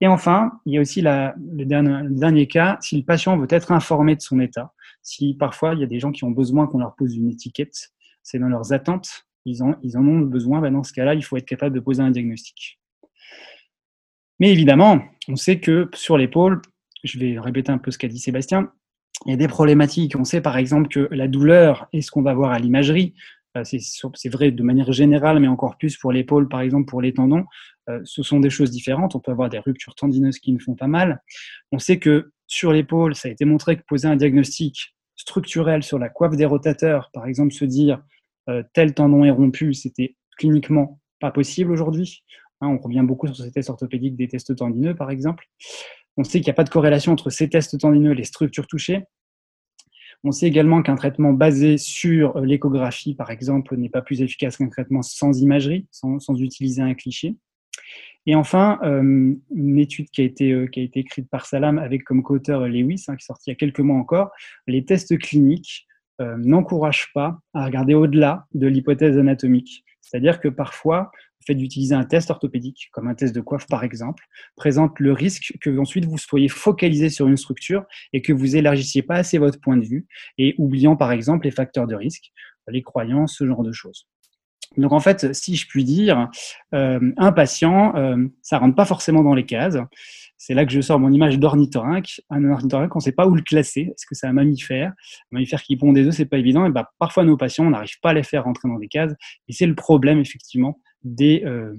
Et enfin, il y a aussi le, dernier, cas, si le patient veut être informé de son état, si parfois il y a des gens qui ont besoin qu'on leur pose une étiquette, c'est dans leurs attentes, ils, en ont besoin, ben dans ce cas-là, il faut être capable de poser un diagnostic. Mais évidemment, on sait que sur l'épaule, je vais répéter un peu ce qu'a dit Sébastien, il y a des problématiques. On sait par exemple que la douleur et ce qu'on va voir à l'imagerie, euh, c'est vrai de manière générale, mais encore plus pour l'épaule, par exemple pour les tendons, euh, ce sont des choses différentes. On peut avoir des ruptures tendineuses qui ne font pas mal. On sait que sur l'épaule, ça a été montré que poser un diagnostic structurel sur la coiffe des rotateurs, par exemple se dire euh, tel tendon est rompu, c'était cliniquement pas possible aujourd'hui. Hein, on revient beaucoup sur ces tests orthopédiques des tests tendineux, par exemple. On sait qu'il n'y a pas de corrélation entre ces tests tendineux et les structures touchées. On sait également qu'un traitement basé sur euh, l'échographie, par exemple, n'est pas plus efficace qu'un traitement sans imagerie, sans, utiliser un cliché. Et enfin, euh, une étude qui a, été, euh, qui a été écrite par Salam avec comme co-auteur Lewis, hein, qui est il y a quelques mois encore, les tests cliniques n'encouragent pas à regarder au-delà de l'hypothèse anatomique. C'est-à-dire que parfois, fait d'utiliser un test orthopédique, comme un test de coiffe par exemple, présente le risque que ensuite vous soyez focalisé sur une structure et que vous élargissiez pas assez votre point de vue et oubliant par exemple les facteurs de risque, les croyances, ce genre de choses. Donc en fait, si je puis dire, euh, un patient, euh, ça rentre pas forcément dans les cases. C'est là que je sors mon image d'ornithorynque. Un ornithorynque, on ne sait pas où le classer. Est-ce que c'est un mammifère? Un mammifère qui pond des œufs, c'est pas évident. Bah, parfois, nos patients, on n'arrive pas à les faire rentrer dans des cases. Et c'est le problème, effectivement, des, euh,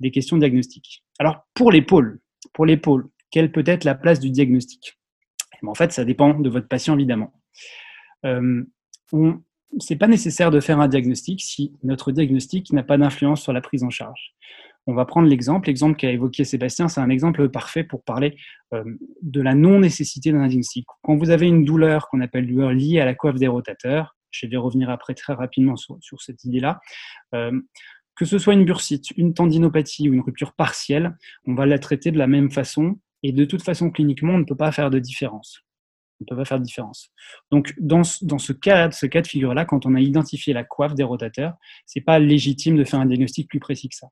des questions diagnostiques. Alors, pour l'épaule, pour l'épaule, quelle peut être la place du diagnostic? Eh ben, En fait, ça dépend de votre patient, évidemment. Euh, c'est pas nécessaire de faire un diagnostic si notre diagnostic n'a pas d'influence sur la prise en charge. On va prendre l'exemple, l'exemple qu'a évoqué Sébastien, c'est un exemple parfait pour parler euh, de la non-nécessité d'un diagnostic. Quand vous avez une douleur qu'on appelle douleur liée à la coiffe des rotateurs, je vais revenir après très rapidement sur, sur cette idée-là, euh, que ce soit une bursite, une tendinopathie ou une rupture partielle, on va la traiter de la même façon et de toute façon cliniquement, on ne peut pas faire de différence. On ne peut pas faire de différence. Donc, dans, ce cas, de figure-là, quand on a identifié la coiffe des rotateurs, c'est pas légitime de faire un diagnostic plus précis que ça.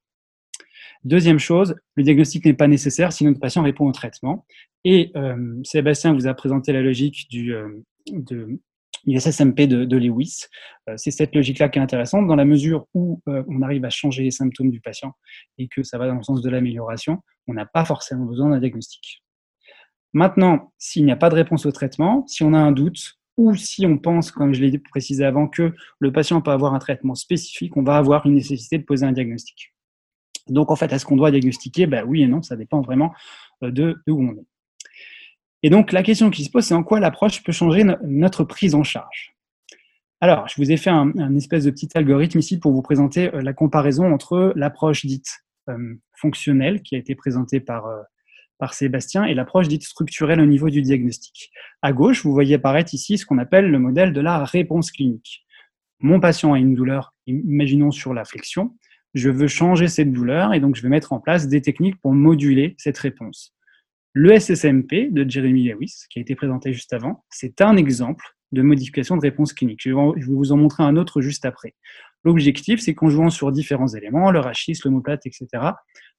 Deuxième chose, le diagnostic n'est pas nécessaire si notre patient répond au traitement. Et euh, Sébastien vous a présenté la logique du, euh, de, l'ISSMP de, Lewis. Euh, c'est cette logique-là qui est intéressante dans la mesure où on arrive à changer les symptômes du patient et que ça va dans le sens de l'amélioration. On n'a pas forcément besoin d'un diagnostic. Maintenant, s'il n'y a pas de réponse au traitement, si on a un doute ou si on pense, comme je l'ai précisé avant, que le patient peut avoir un traitement spécifique, on va avoir une nécessité de poser un diagnostic. Donc, en fait, est-ce qu'on doit diagnostiquer? Ben, Oui et non, ça dépend vraiment euh, de où on est. Et donc, la question qui se pose, c'est en quoi l'approche peut changer notre prise en charge? Alors, je vous ai fait un, espèce de petit algorithme ici pour vous présenter euh, la comparaison entre l'approche dite euh, fonctionnelle, qui a été présentée par, par Sébastien, et l'approche dite structurelle au niveau du diagnostic. À gauche, vous voyez apparaître ici ce qu'on appelle le modèle de la réponse clinique. Mon patient a une douleur, imaginons sur la flexion, je veux changer cette douleur et donc je vais mettre en place des techniques pour moduler cette réponse. Le SSMP de Jeremy Lewis, qui a été présenté juste avant, c'est un exemple de modification de réponse clinique. Je vais vous en montrer un autre juste après. L'objectif, c'est qu'en jouant sur différents éléments, le rachis, l'omoplate, etc.,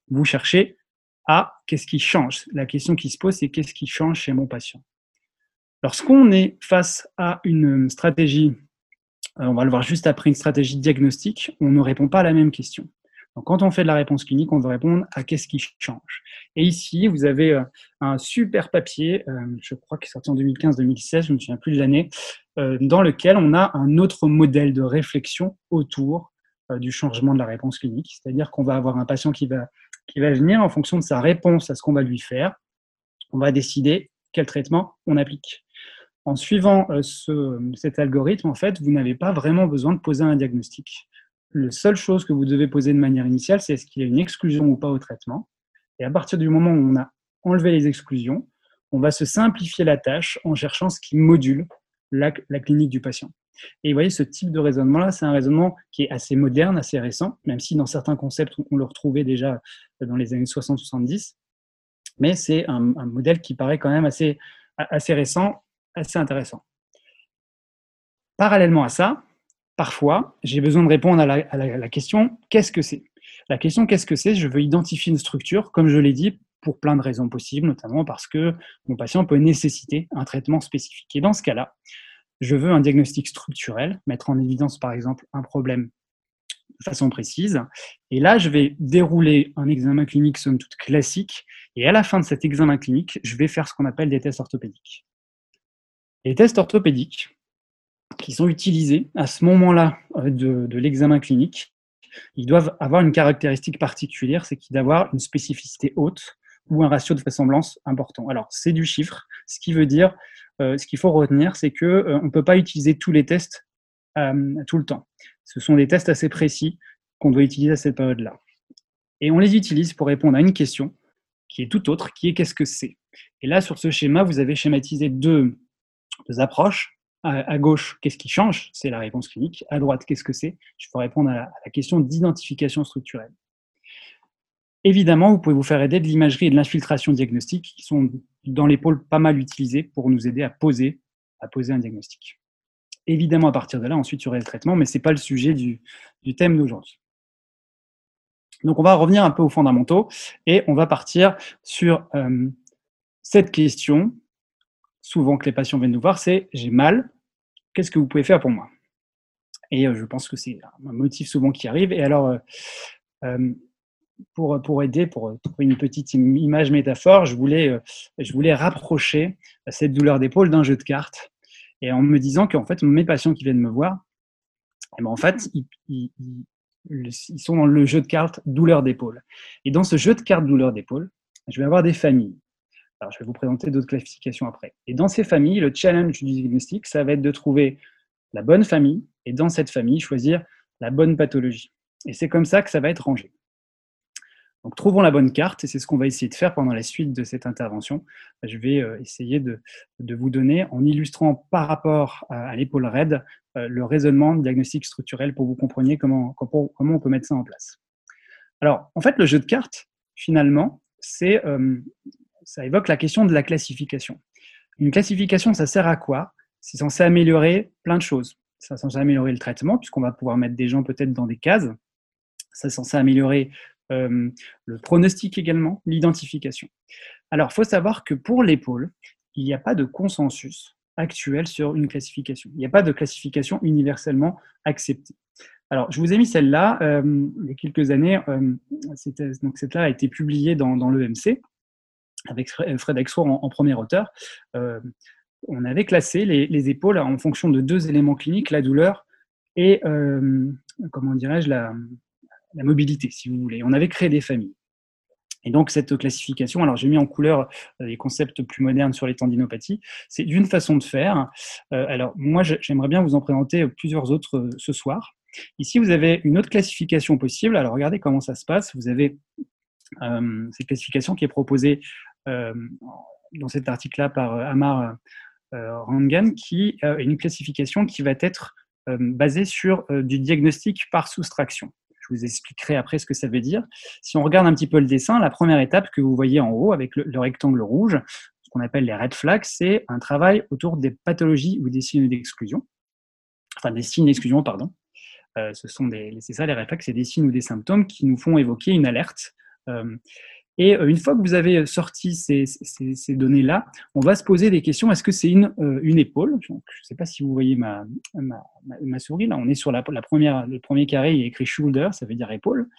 vous cherchez à qu'est-ce qui change? La question qui se pose, c'est qu'est-ce qui change chez mon patient? Lorsqu'on est face à une stratégie, euh, on va le voir juste après, une stratégie diagnostique, on ne répond pas à la même question. Donc, quand on fait de la réponse clinique, on veut répondre à qu'est-ce qui change? Et ici, vous avez euh, un super papier, euh, je crois qu'il est sorti en 2015-2016, je ne me souviens plus de l'année, dans lequel on a un autre modèle de réflexion autour du changement de la réponse clinique. C'est-à-dire qu'on va avoir un patient qui va, qui va venir en fonction de sa réponse à ce qu'on va lui faire. On va décider quel traitement on applique. En suivant ce, cet algorithme, en fait, vous n'avez pas vraiment besoin de poser un diagnostic la seule chose que vous devez poser de manière initiale, c'est est-ce qu'il y a une exclusion ou pas au traitement. Et à partir du moment où on a enlevé les exclusions, on va se simplifier la tâche en cherchant ce qui module la, clinique du patient. Et vous voyez, ce type de raisonnement-là, c'est un raisonnement qui est assez moderne, assez récent, même si dans certains concepts, on le retrouvait déjà dans les années 60-70. Mais c'est un, modèle qui paraît quand même assez, récent, assez intéressant. Parallèlement à ça, parfois, j'ai besoin de répondre à la, question qu'est-ce que c'est? La question qu'est-ce que c'est? Je veux identifier une structure, comme je l'ai dit, pour plein de raisons possibles, notamment parce que mon patient peut nécessiter un traitement spécifique. Et dans ce cas-là, je veux un diagnostic structurel, mettre en évidence par exemple un problème façon précise. Et là, je vais dérouler un examen clinique somme toute classique. Et à la fin de cet examen clinique, je vais faire ce qu'on appelle des tests orthopédiques. Les tests orthopédiques, qui sont utilisés à ce moment-là euh, de, de l'examen clinique, ils doivent avoir une caractéristique particulière, c'est qu'ils doivent avoir une spécificité haute ou un ratio de vraisemblance important. Alors, c'est du chiffre, ce qui veut dire, euh, ce qu'il faut retenir, c'est qu'on euh, ne peut pas utiliser tous les tests euh, tout le temps. Ce sont des tests assez précis qu'on doit utiliser à cette période-là. Et on les utilise pour répondre à une question qui est tout autre, qui est qu'est-ce que c'est? Et là, sur ce schéma, vous avez schématisé deux, approches. À, gauche, qu'est-ce qui change? C'est la réponse clinique. À droite, qu'est-ce que c'est? Je peux répondre à la question d'identification structurelle. Évidemment, vous pouvez vous faire aider de l'imagerie et de l'infiltration diagnostique qui sont dans pôles pas mal utilisés pour nous aider à poser un diagnostic. Évidemment, à partir de là, ensuite, il y aurait le traitement, mais ce n'est pas le sujet du, thème d'aujourd'hui. Donc, on va revenir un peu aux fondamentaux et on va partir sur euh, cette question, souvent que les patients viennent nous voir, c'est j'ai mal, qu'est-ce que vous pouvez faire pour moi? Et euh, je pense que c'est un motif souvent qui arrive. Et alors, euh, pour, aider, pour trouver une petite image métaphore, je voulais rapprocher cette douleur d'épaule d'un jeu de cartes. Et en me disant qu'en fait, mes patients qui viennent me voir, eh ben, en fait, ils, sont dans le jeu de cartes douleur d'épaule. Et dans ce jeu de cartes douleur d'épaule, je vais avoir des familles. Alors, je vais vous présenter d'autres classifications après. Et dans ces familles, le challenge du diagnostic, ça va être de trouver la bonne famille et dans cette famille, choisir la bonne pathologie. Et c'est comme ça que ça va être rangé. Donc, trouvons la bonne carte, et c'est ce qu'on va essayer de faire pendant la suite de cette intervention. Je vais euh, essayer de, vous donner, en illustrant par rapport à, l'épaule raide, euh, le raisonnement diagnostic structurel pour que vous compreniez comment, comment, on peut mettre ça en place. Alors, en fait, le jeu de cartes, finalement, euh, ça évoque la question de la classification. Une classification, ça sert à quoi? C'est censé améliorer plein de choses. C'est censé améliorer le traitement, puisqu'on va pouvoir mettre des gens peut-être dans des cases. C'est censé améliorer euh, le pronostic également, l'identification. Alors, il faut savoir que pour l'épaule, il n'y a pas de consensus actuel sur une classification. Il n'y a pas de classification universellement acceptée. Alors, je vous ai mis celle-là. Euh, il y a quelques années, euh, donc cette-là a été publiée dans, dans l'EMC avec Fred Exor en, premier auteur. on avait classé les, les, épaules en fonction de deux éléments cliniques, la douleur et, comment dirais-je, la, la mobilité, si vous voulez. On avait créé des familles. Et donc, cette classification, alors j'ai mis en couleur euh, les concepts plus modernes sur les tendinopathies, c'est d'une façon de faire. Euh, alors, moi, j'aimerais bien vous en présenter plusieurs autres euh, ce soir. Ici, vous avez une autre classification possible. Alors, regardez comment ça se passe. Vous avez cette classification qui est proposée dans cet article-là par Amar Rangan, qui est une classification qui va être basée sur du diagnostic par soustraction. Je vous expliquerai après ce que ça veut dire. Si on regarde un petit peu le dessin, la première étape que vous voyez en haut avec le, rectangle rouge, ce qu'on appelle les red flags, c'est un travail autour des pathologies ou des signes d'exclusion. Enfin, des signes d'exclusion, pardon. Euh, ce sont des, c'est ça les red flags, c'est des signes ou des symptômes qui nous font évoquer une alerte. Euh, et euh, une fois que vous avez sorti ces, données-là, on va se poser des questions. Est-ce que c'est une, euh, une épaule? Je ne sais pas si vous voyez ma, ma, souris. Là, on est sur la, première, le premier carré, il a écrit shoulder, ça veut dire épaule.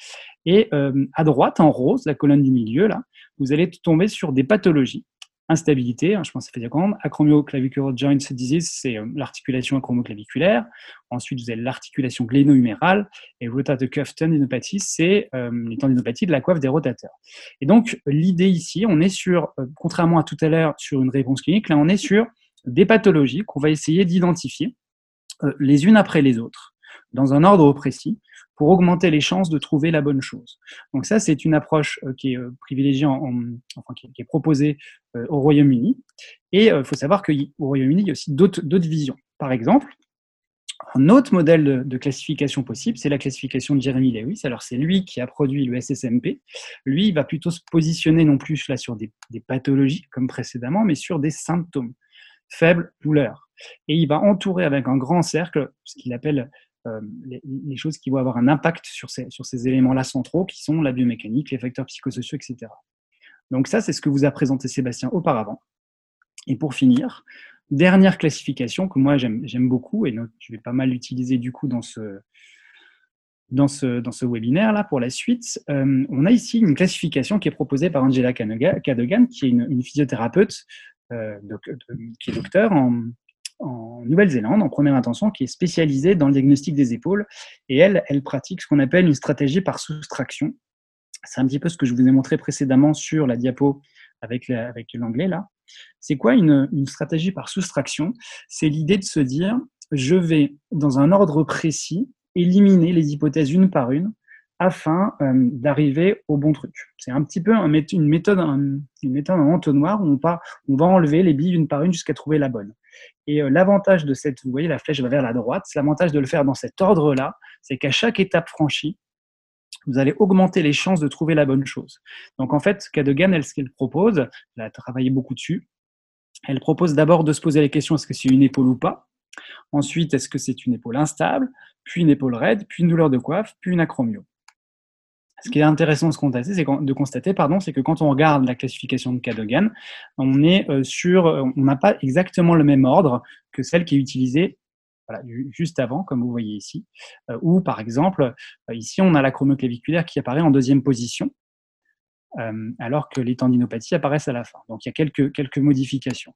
Et euh, à droite, en rose, la colonne du milieu, là, vous allez tomber sur des pathologies instabilité, hein, je pense que ça fait comprendre. Acromioclavicular joint disease, c'est euh, l'articulation acromoclaviculaire. Ensuite, vous avez l'articulation gléno-humérale. Et rotator cuff tendinopathie, c'est euh, les tendinopathies de la coiffe des rotateurs. Et donc, l'idée ici, on est sur, euh, contrairement à tout à l'heure sur une réponse clinique, là, on est sur des pathologies qu'on va essayer d'identifier les unes après les autres, dans un ordre précis, pour augmenter les chances de trouver la bonne chose. Donc ça, c'est une approche euh, qui est euh, privilégiée, qui, est proposée euh, au Royaume-Uni. Et il faut savoir qu'au Royaume-Uni, il y a aussi d'autres visions. Par exemple, un autre modèle de, classification possible, c'est la classification de Jeremy Lewis. Alors, c'est lui qui a produit le SSMP. Lui, il va plutôt se positionner non plus là sur des, des pathologies comme précédemment, mais sur des symptômes. Faible douleur. Et il va entourer avec un grand cercle ce qu'il appelle euh, les, choses qui vont avoir un impact sur ces, éléments-là centraux, qui sont la biomécanique, les facteurs psychosociaux, etc. Donc ça, c'est ce que vous a présenté Sébastien auparavant. Et pour finir, dernière classification que moi j'aime beaucoup, et je vais pas mal l'utiliser du coup dans ce webinaire-là, pour la suite, euh, on a ici une classification qui est proposée par Angela Cadogan, qui est une, physiothérapeute, euh, qui est docteur en, en Nouvelle-Zélande, en première intention, qui est spécialisée dans le diagnostic des épaules. Et elle, elle pratique ce qu'on appelle une stratégie par soustraction. C'est un petit peu ce que je vous ai montré précédemment sur la diapo avec l'anglais là. C'est quoi une, stratégie par soustraction? C'est l'idée de se dire, je vais dans un ordre précis éliminer les hypothèses une par une afin euh, d'arriver au bon truc. C'est un petit peu une méthode, une méthode en entonnoir où on va enlever les billes une par une jusqu'à trouver la bonne. Et euh, l'avantage de cette, vous voyez, la flèche va vers la droite, l'avantage de le faire dans cet ordre-là, c'est qu'à chaque étape franchie, vous allez augmenter les chances de trouver la bonne chose. Donc en fait, Cadogan, elle, ce propose, elle a travaillé beaucoup dessus, elle propose d'abord de se poser la question est-ce que c'est une épaule ou pas? Ensuite, est-ce que c'est une épaule instable? Puis une épaule raide, puis une douleur de coiffe, puis une acromio. Ce qui est intéressant de constater, c'est que quand on regarde la classification de Cadogan, euh, euh, on n'a pas exactement le même ordre que celle qui est utilisée juste avant, comme vous voyez ici, euh, ou par exemple, ici on a la chromoclaviculaire qui apparaît en deuxième position, alors que les tendinopathies apparaissent à la fin. Donc il y a quelques modifications.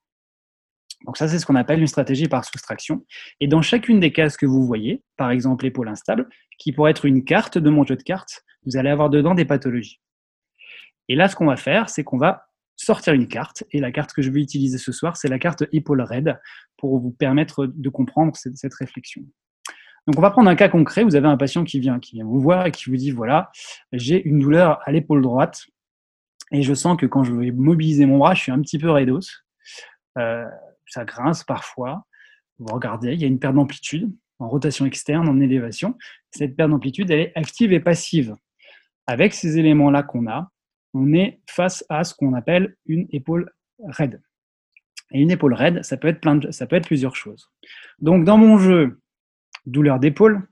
Donc ça, c'est ce qu'on appelle une stratégie par soustraction. Et dans chacune des cases que vous voyez, par exemple l'épaule instable, qui pourrait être une carte de mon jeu de cartes, vous allez avoir dedans des pathologies. Et là, ce qu'on va faire, c'est qu'on va sortir une carte. Et la carte que je vais utiliser ce soir, c'est la carte épaule raide pour vous permettre de comprendre cette, réflexion. Donc, on va prendre un cas concret. Vous avez un patient qui vient, qui vient vous voir et qui vous dit, voilà, j'ai une douleur à l'épaule droite et je sens que quand je vais mobiliser mon bras, je suis un petit peu raidos. Euh, ça grince parfois. Vous regardez, il y a une perte d'amplitude en rotation externe, en élévation. Cette perte d'amplitude, elle est active et passive. Avec ces éléments-là qu'on a, on est face à ce qu'on appelle une épaule raide. Et une épaule raide, ça peut être, plein ça peut être plusieurs choses. Donc, dans mon jeu douleur d'épaule,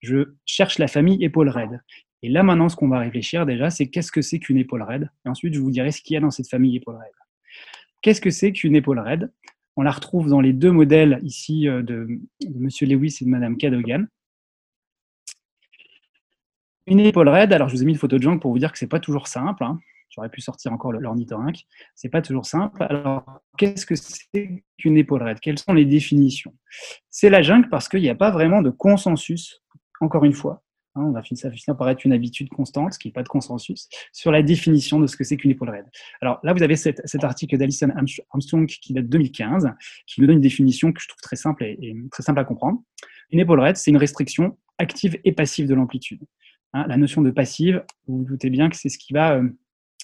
je cherche la famille épaule raide. Et là, maintenant, ce qu'on va réfléchir déjà, c'est qu'est-ce que c'est qu'une épaule raide? Et ensuite, je vous dirai ce qu'il y a dans cette famille épaule raide. Qu'est-ce que c'est qu'une épaule raide? On la retrouve dans les deux modèles ici euh, de, M. Lewis et de Mme Cadogan. Une épaule raide, alors je vous ai mis une photo de jungle pour vous dire que c'est pas toujours simple. Hein. J'aurais pu sortir encore l'ornithorynque. C'est pas toujours simple. Alors, qu'est-ce que c'est qu'une épaule raide? Quelles sont les définitions? C'est la jungle parce qu'il n'y a pas vraiment de consensus, encore une fois, Hein, on va finir, par être une habitude constante, ce qui n'est pas de consensus, sur la définition de ce que c'est qu'une épaule raide. Alors là, vous avez cet, article d'Alison Armstrong qui date de 2015, qui nous donne une définition que je trouve très simple et, très simple à comprendre. Une épaule raide, c'est une restriction active et passive de l'amplitude. Hein, la notion de passive, vous vous doutez bien que c'est ce qui va euh,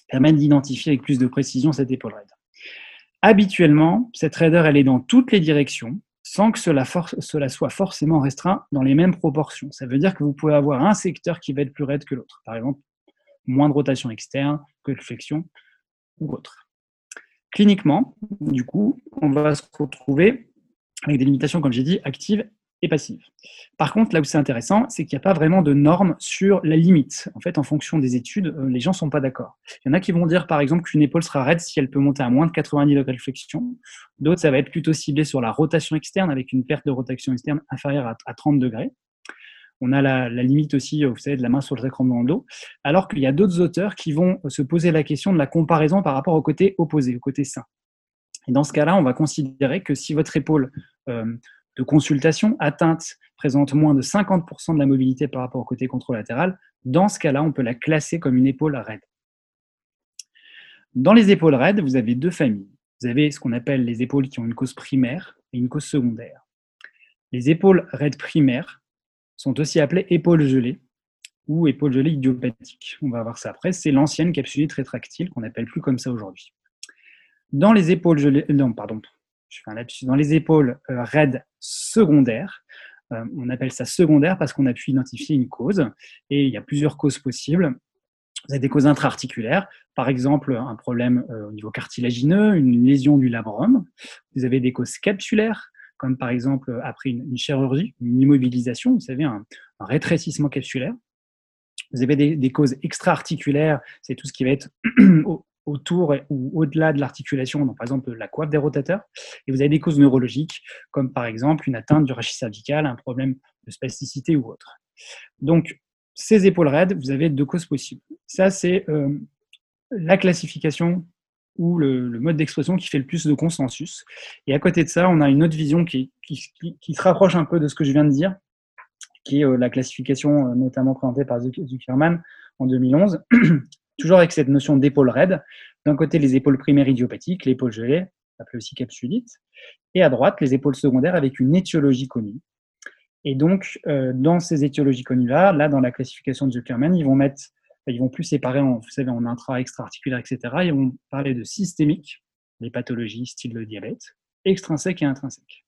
permettre d'identifier avec plus de précision cette épaule raide. Habituellement, cette raideur, elle est dans toutes les directions, sans que cela, soit forcément restreint dans les mêmes proportions. Ça veut dire que vous pouvez avoir un secteur qui va être plus raide que l'autre. Par exemple, moins de rotation externe que de flexion ou autre. Cliniquement, du coup, on va se retrouver avec des limitations, comme j'ai dit, actives et passive. Par contre, là où c'est intéressant, c'est qu'il n'y a pas vraiment de normes sur la limite. En fait, en fonction des études, euh, les gens ne sont pas d'accord. Il y en a qui vont dire, par exemple, qu'une épaule sera raide si elle peut monter à moins de 90 degrés de flexion. D'autres, ça va être plutôt ciblé sur la rotation externe avec une perte de rotation externe inférieure à 30 degrés. On a la, limite aussi, vous savez, de la main sur le sacrum dans le dos. Alors qu'il y a d'autres auteurs qui vont se poser la question de la comparaison par rapport au côté opposé, au côté sain. Et dans ce cas-là, on va considérer que si votre épaule euh, de consultation atteinte présente moins de 50% de la mobilité par rapport au côté contralatéral, dans ce cas-là, on peut la classer comme une épaule raide. Dans les épaules raides, vous avez deux familles. Vous avez ce qu'on appelle les épaules qui ont une cause primaire et une cause secondaire. Les épaules raides primaires sont aussi appelées épaules gelées ou épaules gelées idiopathiques. On va voir ça après. C'est l'ancienne capsulite rétractile qu'on n'appelle plus comme ça aujourd'hui. Dans les épaules gelées, non, pardon, je fais un lapsus, dans les épaules euh, raides secondaires. Euh, on appelle ça secondaire parce qu'on a pu identifier une cause et il y a plusieurs causes possibles. Vous avez des causes intra-articulaires, par exemple un problème euh, au niveau cartilagineux, une lésion du labrum. Vous avez des causes capsulaires, comme par exemple après une, chirurgie, une immobilisation, vous savez, un, rétrécissement capsulaire. Vous avez des, des causes extra-articulaires, c'est tout ce qui va être autour ou au-delà de l'articulation, par exemple la coiffe des rotateurs. Et vous avez des causes neurologiques, comme par exemple une atteinte du rachis cervical, un problème de spasticité ou autre. Donc, ces épaules raides, vous avez deux causes possibles. Ça, c'est euh, la classification ou le, mode d'expression qui fait le plus de consensus. Et à côté de ça, on a une autre vision qui, qui, se rapproche un peu de ce que je viens de dire, qui est euh, la classification notamment présentée par Zuckerman en 2011, toujours avec cette notion d'épaule raide. D'un côté, les épaules primaires idiopathiques, l'épaule gelée, appelée aussi capsulite, et à droite, les épaules secondaires avec une étiologie connue. Et donc, euh, dans ces étiologies connues-là, là, dans la classification de Zuckerman, ils vont mettre, ils vont plus séparer en, vous savez, en intra, extra-articulaire, etc. Ils vont parler de systémique, les pathologies style le diabète, extrinsèque et intrinsèque.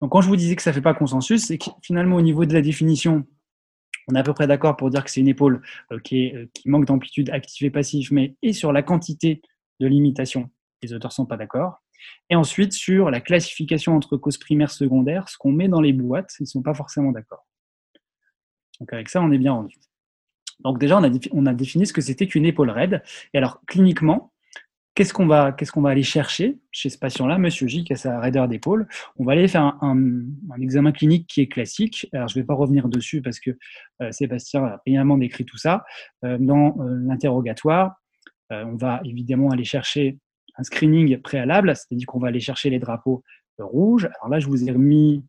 Donc, quand je vous disais que ça ne fait pas consensus, c'est que finalement, au niveau de la définition, on est à peu près d'accord pour dire que c'est une épaule euh, qui, euh, qui, manque d'amplitude active et passive, mais et sur la quantité de limitation, les auteurs sont pas d'accord. Et ensuite, sur la classification entre causes primaires, secondaires, ce qu'on met dans les boîtes, ils ne sont pas forcément d'accord. Donc avec ça, on est bien rendu. Donc déjà, on a, on a défini ce que c'était qu'une épaule raide. Et alors, cliniquement, qu'est-ce qu'on va, aller chercher chez ce patient-là, Monsieur J, qui a sa raideur d'épaule? On va aller faire un, examen clinique qui est classique. Alors, je ne vais pas revenir dessus parce que euh, Sébastien a brillamment décrit tout ça. Euh, dans euh, l'interrogatoire, on va évidemment aller chercher un screening préalable, c'est-à-dire qu'on va aller chercher les drapeaux rouges. Alors là, je vous ai remis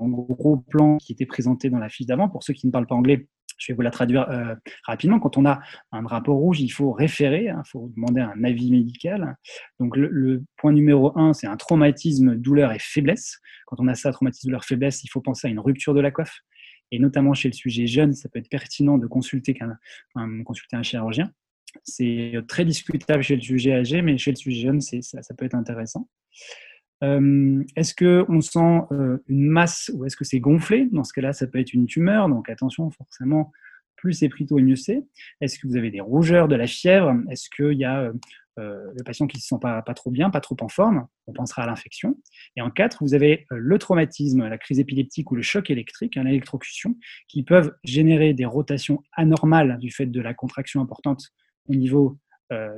un gros plan qui était présenté dans la fiche d'avant. Pour ceux qui ne parlent pas anglais, je vais vous la traduire euh, rapidement. Quand on a un drapeau rouge, il faut référer, il hein, faut demander un avis médical. Donc le, point numéro un, c'est un traumatisme, douleur et faiblesse. Quand on a ça, traumatisme, douleur, faiblesse, il faut penser à une rupture de la coiffe. Et notamment chez le sujet jeune, ça peut être pertinent de consulter un chirurgien. C'est très discutable chez le sujet âgé, mais chez le sujet jeune, ça, peut être intéressant. Euh, est-ce qu'on sent euh, une masse ou est-ce que c'est gonflé? Dans ce cas-là, ça peut être une tumeur, donc attention, forcément, plus c'est pris tôt mieux c'est. Est-ce que vous avez des rougeurs, de la fièvre? Est-ce qu'il y a euh, le patient qui ne se sent pas, trop bien, pas trop en forme? On pensera à l'infection. Et en quatre, vous avez le traumatisme, la crise épileptique ou le choc électrique, hein, l'électrocution, qui peuvent générer des rotations anormales du fait de la contraction importante au niveau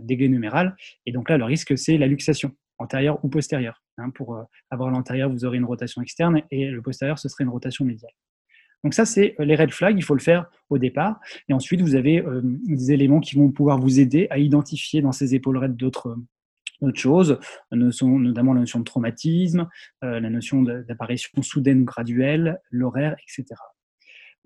des gains numérales. Et donc là, le risque, c'est la luxation, antérieure ou postérieure. Hein. pour euh, avoir l'antérieur, vous aurez une rotation externe et le postérieur, ce serait une rotation médiale. Donc ça, c'est euh, les red flags, il faut le faire au départ. Et ensuite, vous avez des éléments qui vont pouvoir vous aider à identifier dans ces épaules raides d'autres choses, notamment la notion de traumatisme, la notion d'apparition soudaine ou graduelle, l'horaire, etc.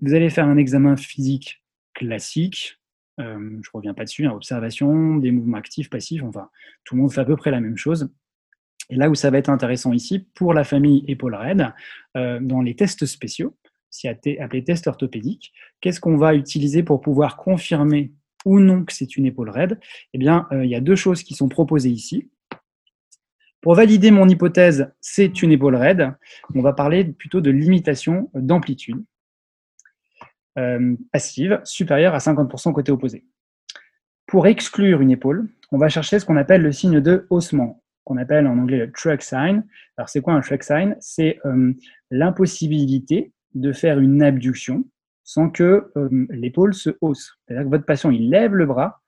Vous allez faire un examen physique classique, euh, je ne reviens pas dessus, hein, observation, des mouvements actifs, passifs, enfin, tout le monde fait à peu près la même chose. Et là où ça va être intéressant ici, pour la famille épaule raide, euh, dans les tests spéciaux, appelés tests orthopédiques, qu'est-ce qu'on va utiliser pour pouvoir confirmer ou non que c'est une épaule raide Eh bien, euh, il y a deux choses qui sont proposées ici. Pour valider mon hypothèse, c'est une épaule raide, on va parler plutôt de limitation d'amplitude. Euh, passive supérieure à 50% côté opposé. Pour exclure une épaule, on va chercher ce qu'on appelle le signe de haussement, qu'on appelle en anglais le truck sign. Alors c'est quoi un truck sign? C'est euh, l'impossibilité de faire une abduction sans que euh, l'épaule se hausse. C'est-à-dire que votre patient, il lève le bras,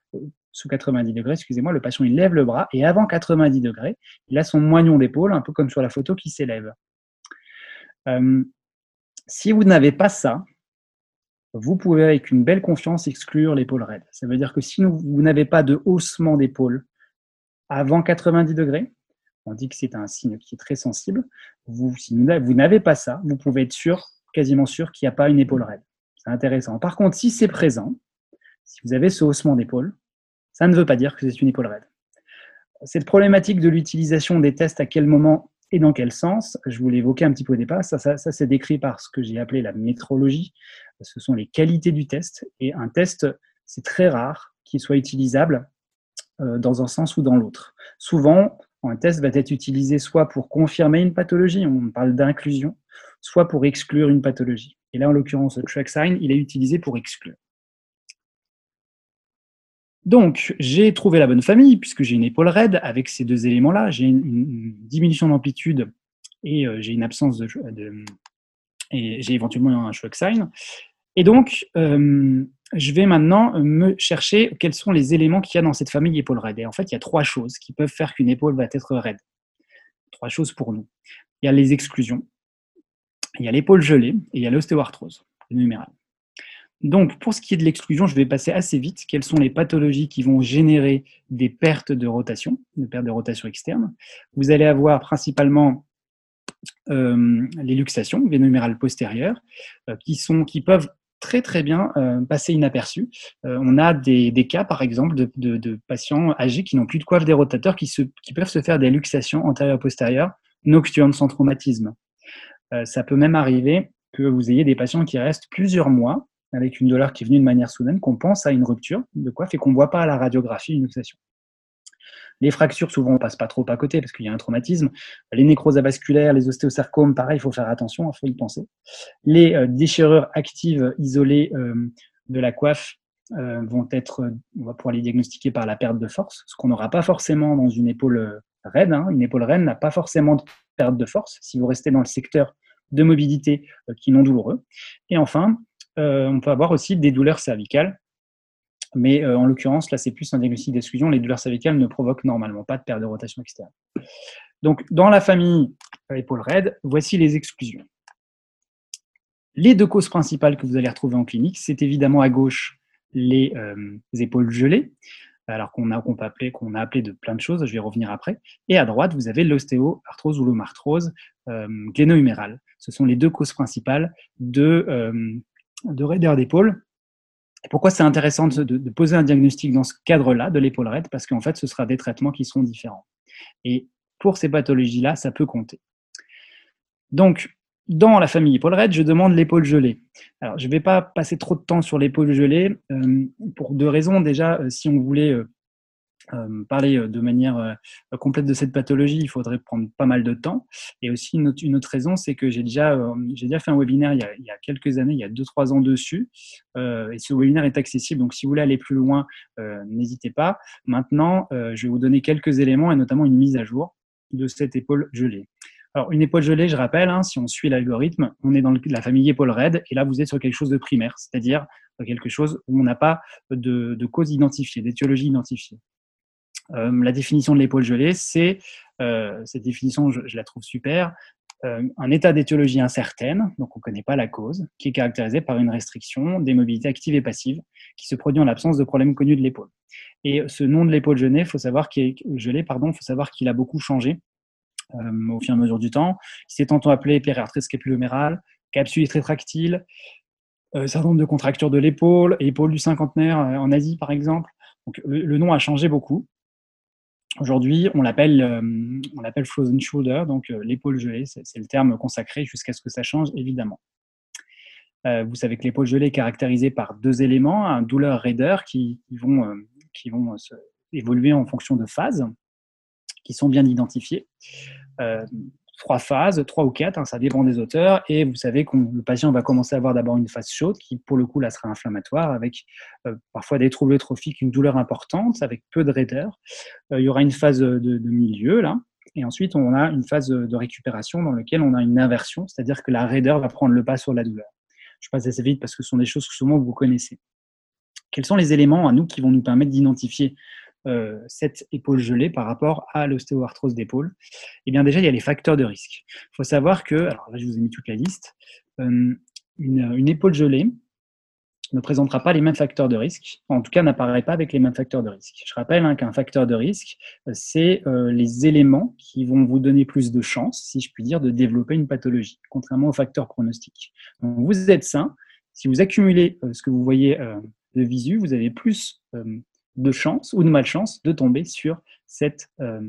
sous 90 degrés, excusez-moi, le patient, il lève le bras, et avant 90 degrés, il a son moignon d'épaule, un peu comme sur la photo, qui s'élève. si vous n'avez pas ça, vous pouvez avec une belle confiance exclure l'épaule raide. Ça veut dire que si vous n'avez pas de haussement d'épaule avant 90 degrés, on dit que c'est un signe qui est très sensible. Si vous n'avez pas ça, vous pouvez être sûr, quasiment sûr qu'il n'y a pas une épaule raide. C'est intéressant. Par contre, si c'est présent, si vous avez ce haussement d'épaule, ça ne veut pas dire que c'est une épaule raide. Cette problématique de l'utilisation des tests, à quel moment et dans quel sens Je vous l'évoquais un petit peu au départ. Ça, ça, c'est décrit par ce que j'ai appelé la métrologie. Ce sont les qualités du test. Et un test, c'est très rare qu'il soit utilisable euh, dans un sens ou dans l'autre. Souvent, un test va être utilisé soit pour confirmer une pathologie, on parle d'inclusion, soit pour exclure une pathologie. Et là, en l'occurrence, le track sign, il est utilisé pour exclure. Donc, j'ai trouvé la bonne famille, puisque j'ai une épaule raide avec ces deux éléments-là. J'ai une, diminution d'amplitude et euh, j'ai une absence de, et j'ai éventuellement un shock sign. Et donc, euh, je vais maintenant me chercher quels sont les éléments qu'il y a dans cette famille épaule raide. Et en fait, il y a trois choses qui peuvent faire qu'une épaule va être raide. Trois choses pour nous. Il y a les exclusions, il y a l'épaule gelée et il y a l'ostéoarthrose numérale. Donc, pour ce qui est de l'exclusion, je vais passer assez vite. Quelles sont les pathologies qui vont générer des pertes de rotation, des pertes de rotation externe? Vous allez avoir principalement euh, les luxations vénomérales postérieures, euh, qui, sont, qui peuvent très très bien euh, passer inaperçues. on a des, cas, par exemple, de, patients âgés qui n'ont plus de coiffe des rotateurs, qui, qui peuvent se faire des luxations antérieures-postérieures nocturnes sans traumatisme. ça peut même arriver que vous ayez des patients qui restent plusieurs mois avec une douleur qui est venue de manière soudaine, qu'on pense à une rupture de coiffe et qu'on ne voit pas à la radiographie une luxation. Les fractures, souvent, on passe pas trop à côté parce qu'il y a un traumatisme. Les nécroses avasculaires, les ostéosarcomes, pareil, il faut faire attention, il faut y penser. Les euh, déchirures actives isolées euh, de la coiffe euh, vont être, on va pouvoir les diagnostiquer par la perte de force, ce qu'on n'aura pas forcément dans une épaule raide. Hein. Une épaule raide n'a pas forcément de perte de force si vous restez dans le secteur de mobilité qui est non douloureux. Et enfin, on peut avoir aussi des douleurs cervicales mais euh, en l'occurrence, là, c'est plus un diagnostic d'exclusion. Les douleurs cervicales ne provoquent normalement pas de perte de rotation externe. Donc, dans la famille euh, épaule raide, voici les exclusions. Les deux causes principales que vous allez retrouver en clinique, c'est évidemment à gauche les, euh, épaules gelées, alors qu'on a, peut appeler, qu'on a appelé de plein de choses, je vais revenir après. Et à droite, vous avez l'ostéoarthrose ou l'omarthrose euh, gléno-humérale. Ce sont les deux causes principales de, de raideur d'épaule pourquoi c'est intéressant de, poser un diagnostic dans ce cadre-là de l'épaule raide? Parce qu'en fait, ce sera des traitements qui seront différents. Et pour ces pathologies-là, ça peut compter. Donc, dans la famille épaule raide, je demande l'épaule gelée. Alors, je ne vais pas passer trop de temps sur l'épaule gelée euh, pour deux raisons. Déjà, euh, si on voulait euh, euh, parler euh, de manière euh, complète de cette pathologie, il faudrait prendre pas mal de temps. Et aussi, une autre, raison, c'est que j'ai déjà, j'ai déjà fait un webinaire il y, a, quelques années, il y a 2-3 ans dessus. et ce webinaire est accessible. Donc, si vous voulez aller plus loin, n'hésitez pas. Maintenant, je vais vous donner quelques éléments et notamment une mise à jour de cette épaule gelée. Alors, une épaule gelée, je rappelle, hein, si on suit l'algorithme, on est dans la famille épaule raide, et là, vous êtes sur quelque chose de primaire, c'est-à-dire quelque chose où on n'a pas de, de cause identifiée, d'étiologie identifiée. Euh, la définition de l'épaule gelée, c'est, euh, cette définition, je, la trouve super, euh, un état d'étiologie incertaine, donc on ne connaît pas la cause, qui est caractérisé par une restriction des mobilités actives et passives, qui se produit en l'absence de problème connu de l'épaule. Et ce nom de l'épaule gelée, faut savoir qu'il faut savoir qu'il a beaucoup changé au fur et à mesure du temps. Il s'est tantôt appelé périarthrite scapulomérale, capsule rétractile, euh, certain nombre de contractures de l'épaule, épaule du cinquantenaire en Asie par exemple. Donc le nom a changé beaucoup. Aujourd'hui, on l'appelle euh, on l'appelle frozen shoulder, donc euh, l'épaule gelée, c'est le terme consacré jusqu'à ce que ça change évidemment. Euh, vous savez que l'épaule gelée est caractérisée par deux éléments, un douleur raideur qui, vont, qui vont évoluer en fonction de phases qui sont bien identifiées trois phases, trois ou quatre, hein, ça dépend des auteurs. Et vous savez que le patient va commencer à avoir d'abord une phase chaude qui, pour le coup, là sera inflammatoire, avec euh, parfois des troubles trophiques, une douleur importante, avec peu de raideur. Euh, il y aura une phase de, milieu, là. Et ensuite, on a une phase de récupération dans laquelle on a une inversion, c'est-à-dire que la raideur va prendre le pas sur la douleur. Je passe assez vite parce que ce sont des choses que souvent vous connaissez. Quels sont les éléments à nous qui vont nous permettre d'identifier euh, cette épaule gelée par rapport à l'ostéoarthrose d'épaule Eh bien, déjà, il y a les facteurs de risque. Il faut savoir que, alors là, je vous ai mis toute la liste, euh, une, épaule gelée ne présentera pas les mêmes facteurs de risque, en tout cas n'apparaît pas avec les mêmes facteurs de risque. Je rappelle hein, qu'un facteur de risque, euh, c'est les éléments qui vont vous donner plus de chances, si je puis dire, de développer une pathologie, contrairement aux facteurs pronostiques. Donc, vous êtes sain, si vous accumulez ce que vous voyez de visu, vous avez plus de chance ou de malchance de tomber sur cette, euh,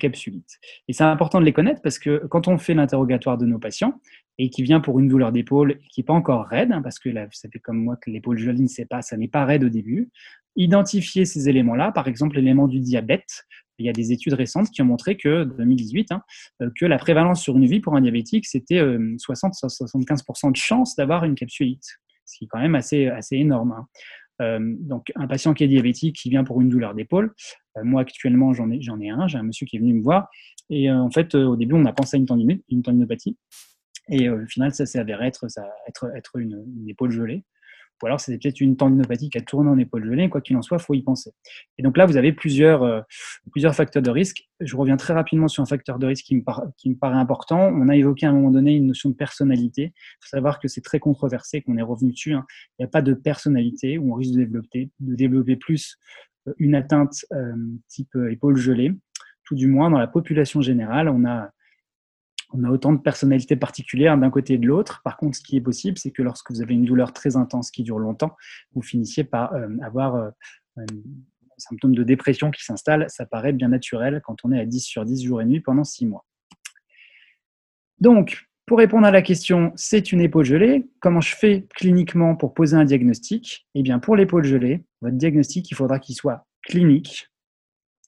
capsulite. Et c'est important de les connaître parce que quand on fait l'interrogatoire de nos patients et qui vient pour une douleur d'épaule qui n'est pas encore raide, hein, parce que vous savez comme moi que l'épaule ne sait pas, ça n'est pas raide au début, identifier ces éléments-là, par exemple l'élément du diabète, il y a des études récentes qui ont montré que, 2018, hein, euh, que la prévalence sur une vie pour un diabétique, c'était 60-75% euh, de chance d'avoir une capsulite, ce qui est quand même assez, assez énorme. Hein. Euh, donc, un patient qui est diabétique, qui vient pour une douleur d'épaule. Euh, moi, actuellement, j'en ai, j'en ai un. J'ai un monsieur qui est venu me voir. Et euh, en fait, au début, on a pensé à une, tendinopathie. Et au final, ça s'est avéré être, ça, être, être une, épaule gelée. Ou alors c'était peut-être une tendinopathie qui a tourné en épaule gelée, quoi qu'il en soit, faut y penser. Et donc là, vous avez plusieurs, euh, plusieurs facteurs de risque. Je reviens très rapidement sur un facteur de risque qui me, qui me paraît important. On a évoqué à un moment donné une notion de personnalité. Il faut savoir que c'est très controversé, qu'on est revenu dessus. Hein. Il n'y a pas de personnalité où on risque de développer, de développer plus euh, une atteinte euh, type épaule gelée. Tout du moins, dans la population générale, on a on a autant de personnalités particulières d'un côté et de l'autre. Par contre, ce qui est possible, c'est que lorsque vous avez une douleur très intense qui dure longtemps, vous finissiez par euh, avoir euh, un symptôme de dépression qui s'installe. Ça paraît bien naturel quand on est à 10 sur 10 jours et nuit pendant 6 mois. Donc, pour répondre à la question, c'est une épaule gelée. Comment je fais cliniquement pour poser un diagnostic? Eh bien, pour l'épaule gelée, votre diagnostic, il faudra qu'il soit clinique,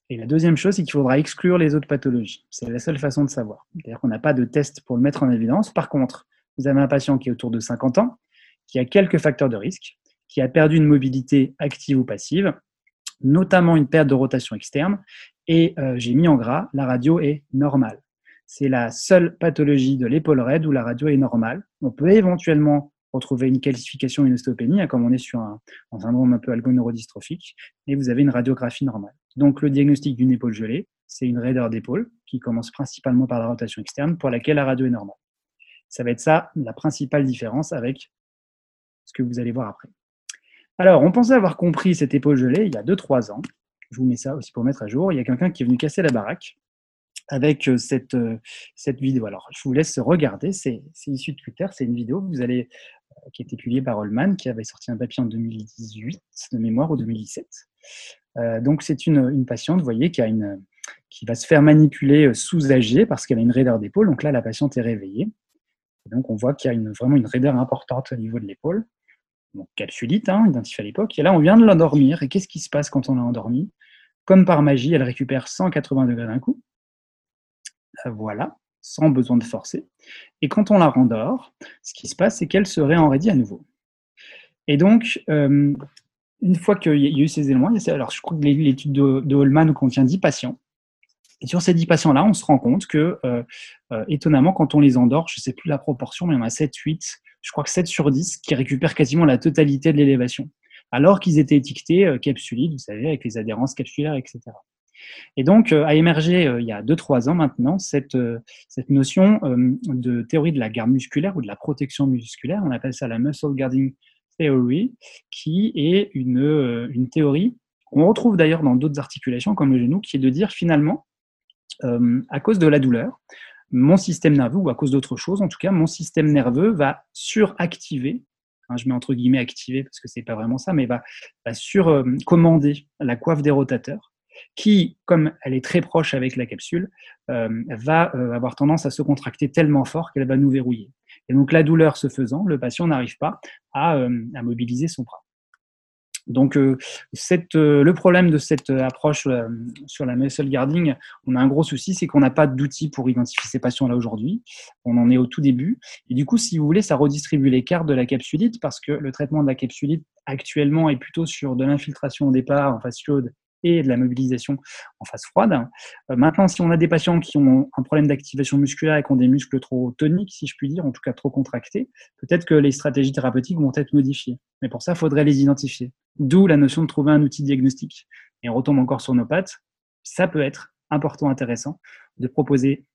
et la deuxième chose, c'est qu'il faudra exclure les autres pathologies. C'est la seule façon de savoir. C'est-à-dire qu'on n'a pas de test pour le mettre en évidence. Par contre, vous avez un patient qui est autour de 50 ans, qui a quelques facteurs de risque, qui a perdu une mobilité active ou passive, notamment une perte de rotation externe, et euh, j'ai mis en gras, la radio est normale. C'est la seule pathologie de l'épaule raide où la radio est normale. On peut éventuellement retrouver une calcification, une ostéopénie, hein, comme on est sur un, un syndrome un peu algoneurodystrophique, et vous avez une radiographie normale. Donc le diagnostic d'une épaule gelée, c'est une raideur d'épaule qui commence principalement par la rotation externe pour laquelle la radio est normale. Ça va être ça la principale différence avec ce que vous allez voir après. Alors, on pensait avoir compris cette épaule gelée il y a 2-3 ans. Je vous mets ça aussi pour mettre à jour. Il y a quelqu'un qui est venu casser la baraque avec euh, cette, euh, cette vidéo. Alors, je vous laisse regarder. C'est issu de Twitter. C'est une vidéo vous allez, qui a été publiée par Holman, qui avait sorti un papier en 2018 de mémoire ou 2017. Euh, donc c'est une, patiente, vous voyez, qui, a une, qui va se faire manipuler euh, sous AG parce qu'elle a une raideur d'épaule. Donc là, la patiente est réveillée. donc on voit qu'il y a une, vraiment une raideur importante au niveau de l'épaule. Donc capsulite, hein, identifiée à l'époque. Et là, on vient de l'endormir. Et qu'est-ce qui se passe quand on l'a endormie? Comme par magie, elle récupère 180 degrés d'un coup. Euh, voilà, sans besoin de forcer. Et quand on la rendort, ce qui se passe, c'est qu'elle se réenraidit à nouveau. Et donc, une fois qu'il y a eu ces éléments, alors je crois que l'étude de, Holman contient 10 patients. Sur ces 10 patients-là, on se rend compte que, euh, euh, étonnamment, quand on les endort, je ne sais plus la proportion, mais en a 7, 8, je crois que 7 sur 10 qui récupèrent quasiment la totalité de l'élévation. Alors qu'ils étaient étiquetés euh, vous savez, avec les adhérences capsulaires, etc. Et donc, a émergé il y a 2-3 ans maintenant cette, cette notion de théorie de la garde musculaire ou de la protection musculaire. On appelle ça la muscle guarding Theory, qui est une, euh, une théorie qu'on retrouve d'ailleurs dans d'autres articulations comme le genou, qui est de dire finalement, euh, à cause de la douleur, mon système nerveux, ou à cause d'autre chose, en tout cas, mon système nerveux va suractiver, hein, je mets entre guillemets activer parce que c'est pas vraiment ça, mais va surcommander la coiffe des rotateurs, qui, comme elle est très proche avec la capsule, euh, va avoir tendance à se contracter tellement fort qu'elle va nous verrouiller. Et donc la douleur se faisant, le patient n'arrive pas à, euh, mobiliser son bras. Donc, euh, euh, le problème de cette approche sur la muscle guarding, on a un gros souci, c'est qu'on n'a pas d'outils pour identifier ces patients-là aujourd'hui. On en est au tout début. Et du coup, si vous voulez, ça redistribue les cartes de la capsulite parce que le traitement de la capsulite actuellement est plutôt sur de l'infiltration au départ en phase chaude et de la mobilisation en phase froide. Euh, maintenant, si on a des patients qui ont un problème d'activation musculaire et qui ont des muscles trop toniques, si je puis dire, en tout cas trop contractés, peut-être que les stratégies thérapeutiques vont être modifiées. Mais pour ça, il faudrait les identifier. D'où la notion de trouver un outil diagnostique. Et on retombe encore sur nos pattes. Ça peut être important, intéressant de proposer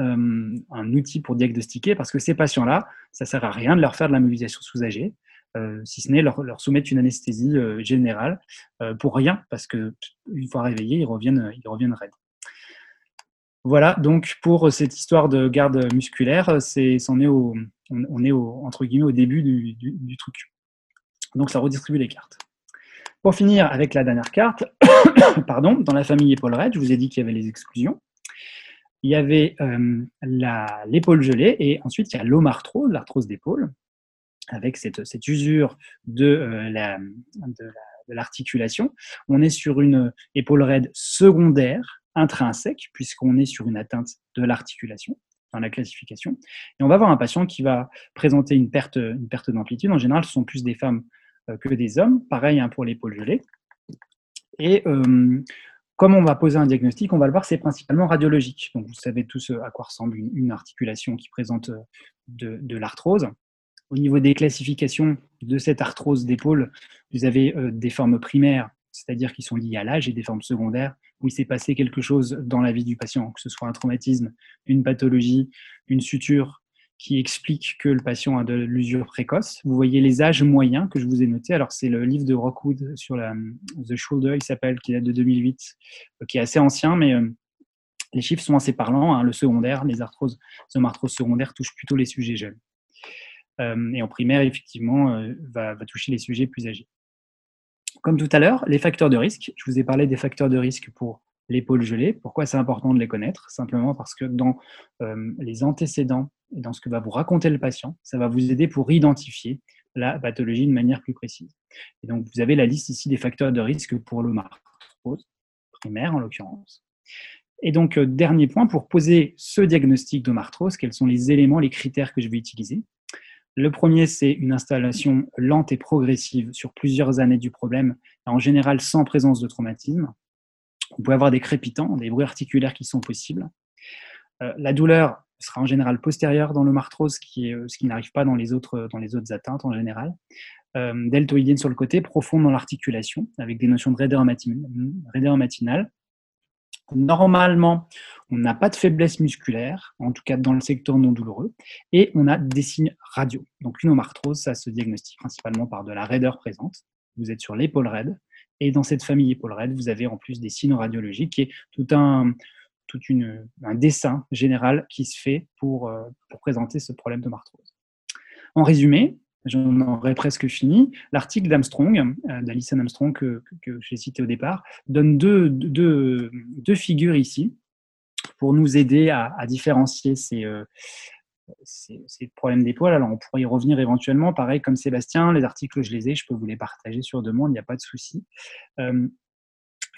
euh, un outil pour diagnostiquer parce que ces patients-là, ça sert à rien de leur faire de la mobilisation sous-âgée. Euh, si ce n'est leur, soumettre une anesthésie euh, générale euh, pour rien, parce que une fois réveillés, ils reviennent, ils reviennent raides. Voilà, donc pour cette histoire de garde musculaire, c'est, on, est au, entre guillemets au début du, truc. Donc ça redistribue les cartes. Pour finir avec la dernière carte, pardon, dans la famille épaule raide, je vous ai dit qu'il y avait les exclusions. Il y avait l'épaule gelée et ensuite il y a l'omarthrose, l'arthrose d'épaule avec cette, usure euh, de, l'articulation. On est sur une épaule raide secondaire, intrinsèque, puisqu'on est sur une atteinte de l'articulation dans la classification. Et on va avoir un patient qui va présenter une perte, d'amplitude. En général, ce sont plus des femmes euh, que des hommes. Pareil hein, pour l'épaule gelée. Et euh, comme on va poser un diagnostic, on va le voir, c'est principalement radiologique. Donc, vous savez tous à quoi ressemble une, articulation qui présente de l'arthrose Au niveau des classifications de cette arthrose d'épaule, vous avez des formes primaires, c'est-à-dire qui sont liées à l'âge, et des formes secondaires, où il s'est passé quelque chose dans la vie du patient, que ce soit un traumatisme, une pathologie, une suture, qui explique que le patient a de l'usure précoce. Vous voyez les âges moyens que je vous ai notés. Alors, c'est le livre de Rockwood sur The Shoulder, il s'appelle, qui date de 2008, euh, qui est assez ancien, mais euh, les chiffres sont assez parlants. Hein. Le secondaire, les arthroses, arthroses secondaires touchent plutôt les sujets jeunes. Euh, et en primaire, effectivement, va, va toucher les sujets plus âgés. Comme tout à l'heure, les facteurs de risque. Je vous ai parlé des facteurs de risque pour l'épaule gelée. Pourquoi c'est important de les connaître? Simplement parce que dans les antécédents et dans ce que va vous raconter le patient, ça va vous aider pour identifier la pathologie de manière plus précise. Et donc, vous avez la liste ici des facteurs de risque pour le marthrose, primaire en l'occurrence. Et donc, euh, dernier point, pour poser ce diagnostic de marthrose, quels sont les éléments, les critères que je vais utiliser? Le premier, c'est une installation lente et progressive sur plusieurs années du problème, en général sans présence de traumatisme. Vous pouvez avoir des crépitants, des bruits articulaires qui sont possibles. Euh, la douleur sera en général postérieure dans le marthrose, qui est, euh, ce qui n'arrive pas dans les, autres, dans les autres atteintes en général. Euh, deltoïdienne sur le côté, profonde dans l'articulation, avec des notions de raideur, matinale. Normalement, on n'a pas de faiblesse musculaire, en tout cas dans le secteur non douloureux, et on a des signes radio. Donc une omarthrose, ça se diagnostique principalement par de la raideur présente. Vous êtes sur l'épaule raide, et dans cette famille épaule raide, vous avez en plus des signes radiologiques est tout un, tout une, un dessin général qui se fait pour, euh, pour présenter ce problème de marthrose. En résumé, j'en aurais presque fini. L'article d'Armstrong, euh, d'Alison Armstrong, que, j'ai cité au départ, donne deux, deux, deux, figures ici pour nous aider à, différencier ces, euh, ces, ces, problèmes. Alors, on pourrait y revenir éventuellement. Pareil, comme Sébastien, les articles, je les ai, je peux vous les partager sur demande, il n'y a pas de souci. Euh,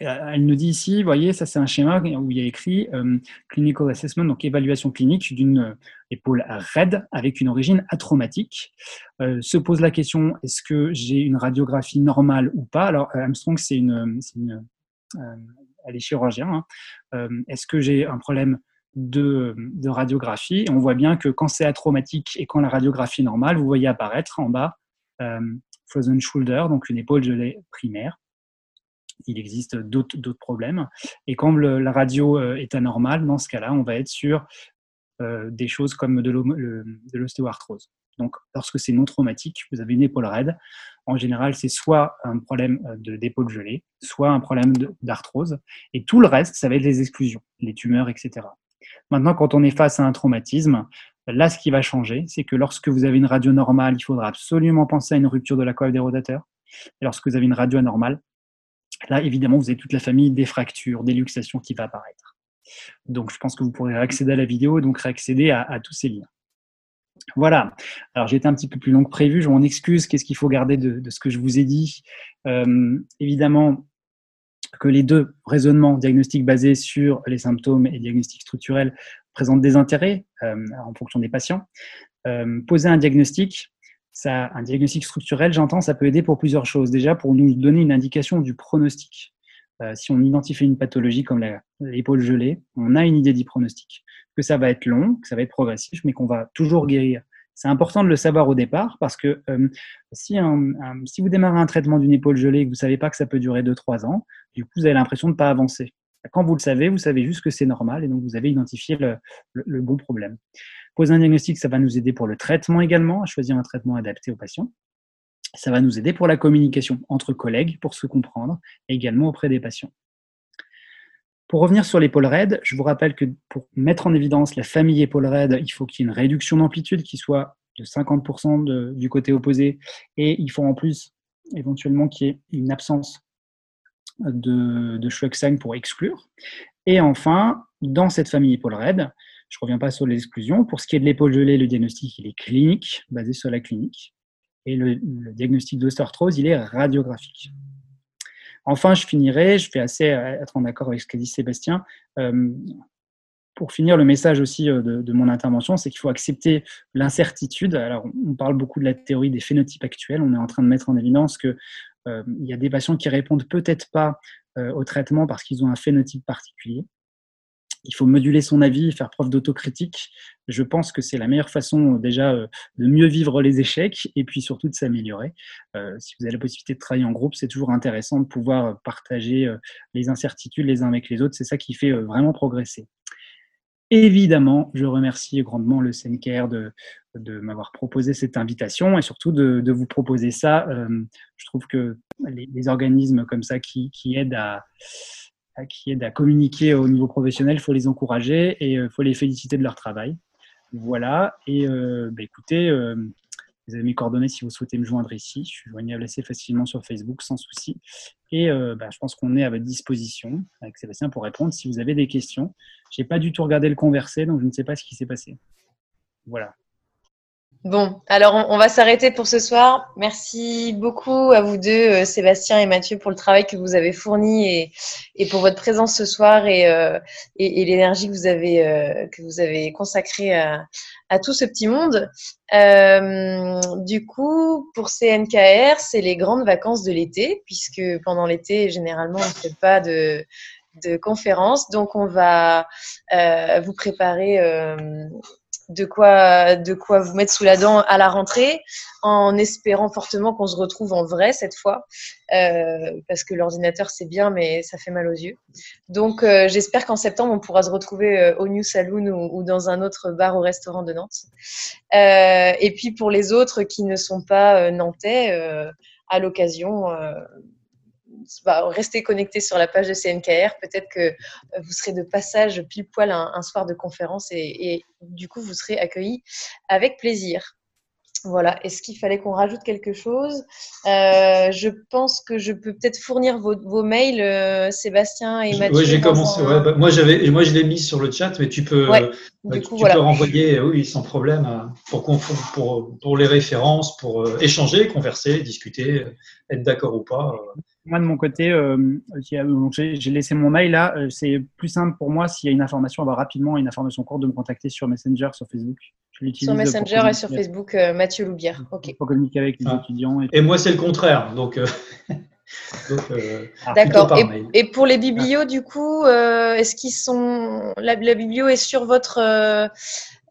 elle nous dit ici, voyez, ça c'est un schéma où il y a écrit euh, Clinical Assessment, donc évaluation clinique d'une euh, épaule raide avec une origine atraumatique. se pose la question, est-ce que j'ai une radiographie normale ou pas? Alors Armstrong, c'est une, une elle est chirurgien. Hein. est-ce que j'ai un problème de, de radiographie? On voit bien que quand c'est atraumatique et quand la radiographie est normale, vous voyez apparaître en bas frozen shoulder, donc une épaule gelée primaire il existe d'autres problèmes. Et quand la radio euh, est anormale, dans ce cas-là, on va être sur euh, des choses comme de l'ostéoarthrose. Donc, lorsque c'est non traumatique, vous avez une épaule raide. En général, c'est soit un problème euh, d'épaule gelée, soit un problème d'arthrose. Et tout le reste, ça va être les exclusions, les tumeurs, etc. Maintenant, quand on est face à un traumatisme, là, ce qui va changer, c'est que lorsque vous avez une radio normale, il faudra absolument penser à une rupture de la coiffe des rotateurs. Et lorsque vous avez une radio anormale, Là, évidemment, vous avez toute la famille des fractures, des luxations qui va apparaître. Donc, je pense que vous pourrez accéder à la vidéo donc réaccéder à, tous ces liens. Voilà. Alors, j'ai été un petit peu plus long que prévu. Je m'en excuse. Qu'est-ce qu'il faut garder de, ce que je vous ai dit? Euh, Évidemment, que les deux raisonnements, diagnostiques basés sur les symptômes et diagnostics structurels, présentent des intérêts euh, en fonction des patients. Euh, poser un diagnostic, ça, un diagnostic structurel, j'entends, ça peut aider pour plusieurs choses. Déjà, pour nous donner une indication du pronostic. Euh, si on identifie une pathologie comme l'épaule gelée, on a une idée du pronostic. Que ça va être long, que ça va être progressif, mais qu'on va toujours guérir. C'est important de le savoir au départ parce que euh, si, vous démarrez un traitement d'une épaule gelée et que vous ne savez pas que ça peut durer 2-3 ans, du coup, vous avez l'impression de ne pas avancer. Quand vous le savez, vous savez juste que c'est normal et donc vous avez identifié le bon problème. Poser un diagnostic, ça va nous aider pour le traitement également, à choisir un traitement adapté au patient. Ça va nous aider pour la communication entre collègues, pour se comprendre, également auprès des patients. Pour revenir sur l'épaule raide, je vous rappelle que pour mettre en évidence la famille épaule raide, il faut qu'il y ait une réduction d'amplitude qui soit de 50% du côté opposé, et il faut en plus éventuellement qu'il y ait une absence de, de pour exclure. Et enfin, dans cette famille épaule raide, je ne reviens pas sur les exclusions. Pour ce qui est de l'épaule gelée, le diagnostic il est clinique, basé sur la clinique. Et le, diagnostic d'ostéoarthrose, il est radiographique. Enfin, je finirai, je fais assez être en accord avec ce qu'a dit Sébastien. Euh, pour finir, le message aussi euh, de, mon intervention, c'est qu'il faut accepter l'incertitude. Alors, on parle beaucoup de la théorie des phénotypes actuels. On est en train de mettre en évidence qu'il euh, y a des patients qui répondent peut-être pas au traitement parce qu'ils ont un phénotype particulier. Il faut moduler son avis, faire preuve d'autocritique. Je pense que c'est la meilleure façon déjà de mieux vivre les échecs et puis surtout de s'améliorer. si vous avez la possibilité de travailler en groupe, c'est toujours intéressant de pouvoir partager les incertitudes les uns avec les autres. C'est ça qui fait vraiment progresser. Évidemment, je remercie grandement le CNKR de, m'avoir proposé cette invitation et surtout de, vous proposer ça. je trouve que les, organismes comme ça qui aident à, qui aident à communiquer au niveau professionnel, il faut les encourager et il euh, faut les féliciter de leur travail. Voilà, et euh, bah, écoutez, euh, vous avez mes coordonnées si vous souhaitez me joindre ici. Je suis joignable assez facilement sur Facebook sans souci. Et bah, je pense qu'on est à votre disposition avec Sébastien pour répondre si vous avez des questions. Je n'ai pas du tout regardé le conversé, donc je ne sais pas ce qui s'est passé. Voilà. Bon, alors on, va s'arrêter pour ce soir. Merci beaucoup à vous deux, euh, Sébastien et Mathieu, pour le travail que vous avez fourni et, pour votre présence ce soir et, euh, l'énergie que vous avez euh, que vous avez consacrée à, tout ce petit monde. du coup, pour CNKR, c'est les grandes vacances de l'été, puisque pendant l'été, généralement, on ne fait pas de de conférences. Donc, on va vous préparer de quoi, de quoi vous mettre sous la dent à la rentrée, en espérant fortement qu'on se retrouve en vrai cette fois, euh, parce que l'ordinateur c'est bien, mais ça fait mal aux yeux. Donc euh, j'espère qu'en septembre on pourra se retrouver euh, au New Saloon ou, dans un autre bar ou restaurant de Nantes. et puis pour les autres qui ne sont pas nantais, à l'occasion restez connecté sur la page de CNKR. Peut-être que euh, vous serez de passage pile poil un, soir de conférence et, du coup, vous serez accueillis avec plaisir. Voilà. Est-ce qu'il fallait qu'on rajoute quelque chose? Euh, Je pense que je peux peut-être fournir vos, mails, euh, Sébastien et Mathieu. Oui, j'ai commencé. Bah, moi, j'avais, moi, je l'ai mis sur le chat, mais tu peux, tu, peux renvoyer, oui, sans problème, pour, pour, pour les références, pour échanger, converser, discuter, être d'accord ou pas. Moi, de mon côté, euh, j'ai laissé mon mail là. Euh, c'est plus simple pour moi s'il y a une information, avoir rapidement une information courte de me contacter sur Messenger, sur Facebook. Sur Messenger et sur Facebook, euh, Mathieu Loubière. Ok. Pour communiquer avec les ah. étudiants. Et, moi, c'est le contraire. Donc. D'accord. Et, pour les biblios, du coup, est-ce qu'ils sont. La, la, biblio est sur votre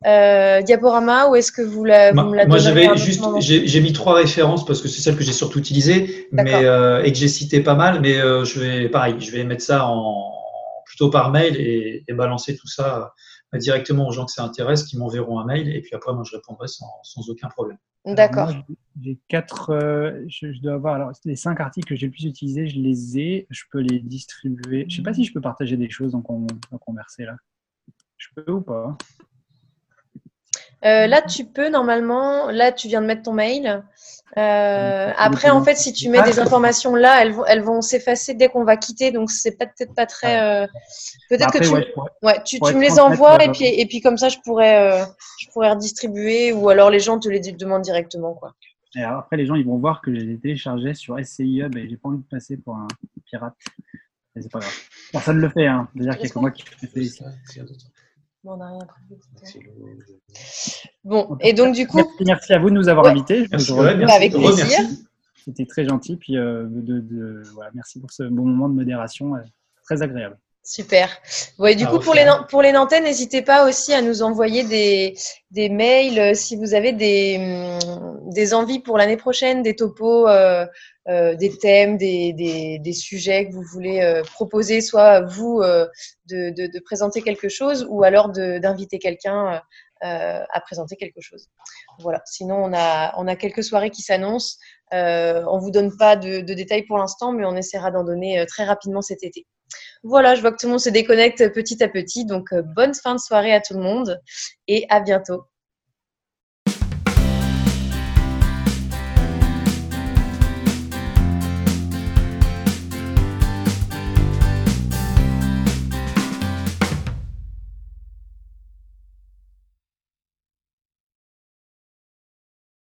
euh, diaporama ou est-ce que vous, la, vous me la Moi, j'avais juste, j'ai mis trois références parce que c'est celle que j'ai surtout utilisée, mais euh, et que j'ai cité pas mal. Mais euh, je vais, pareil, je vais mettre ça en plutôt par mail et, balancer tout ça directement aux gens que ça intéresse, qui m'enverront un mail et puis après, moi, je répondrai sans, sans aucun problème. D'accord. J'ai quatre, je, dois avoir alors les cinq articles que j'ai le plus utilisés, je les ai, je peux les distribuer. Je sais pas si je peux partager des choses en, en converser là. Je peux ou pas? Euh, là, tu peux normalement. Là, tu viens de mettre ton mail. Euh, après, en fait, si tu mets des informations là, elles vont, elles vont s'effacer dès qu'on va quitter. Donc, c'est peut-être pas très. Euh, peut-être que tu, ouais, tu, tu me les envoies et puis, et puis comme ça, je pourrais, je pourrais redistribuer ou alors les gens te les demandent directement, quoi. Et après, les gens, ils vont voir que j'ai les téléchargés sur SCI Hub et j'ai pas envie de passer pour un pirate. C'est pas grave. Personne ne le fait, hein. C'est-à-dire qu'il y a que moi qui fais ça ici. On n'a rien Bon, et donc du coup. Merci, à vous de nous avoir invités. Merci, avec plaisir. C'était très gentil. Puis euh, de, merci pour ce bon moment de modération. Euh, très agréable. Super. Ouais, du coup, pour les, pour les Nantais, n'hésitez pas aussi à nous envoyer des, des mails euh, si vous avez des, hum, des envies pour l'année prochaine, des topos, euh, euh, des thèmes, des, des, des, sujets que vous voulez euh, proposer, soit vous euh, de, de, de, présenter quelque chose ou alors d'inviter quelqu'un à présenter quelque chose. Voilà. Sinon, on a, on a quelques soirées qui s'annoncent. on vous donne pas de, de détails pour l'instant, mais on essaiera d'en donner très rapidement cet été. Voilà, je vois que tout le monde se déconnecte petit à petit. Donc, bonne fin de soirée à tout le monde et à bientôt.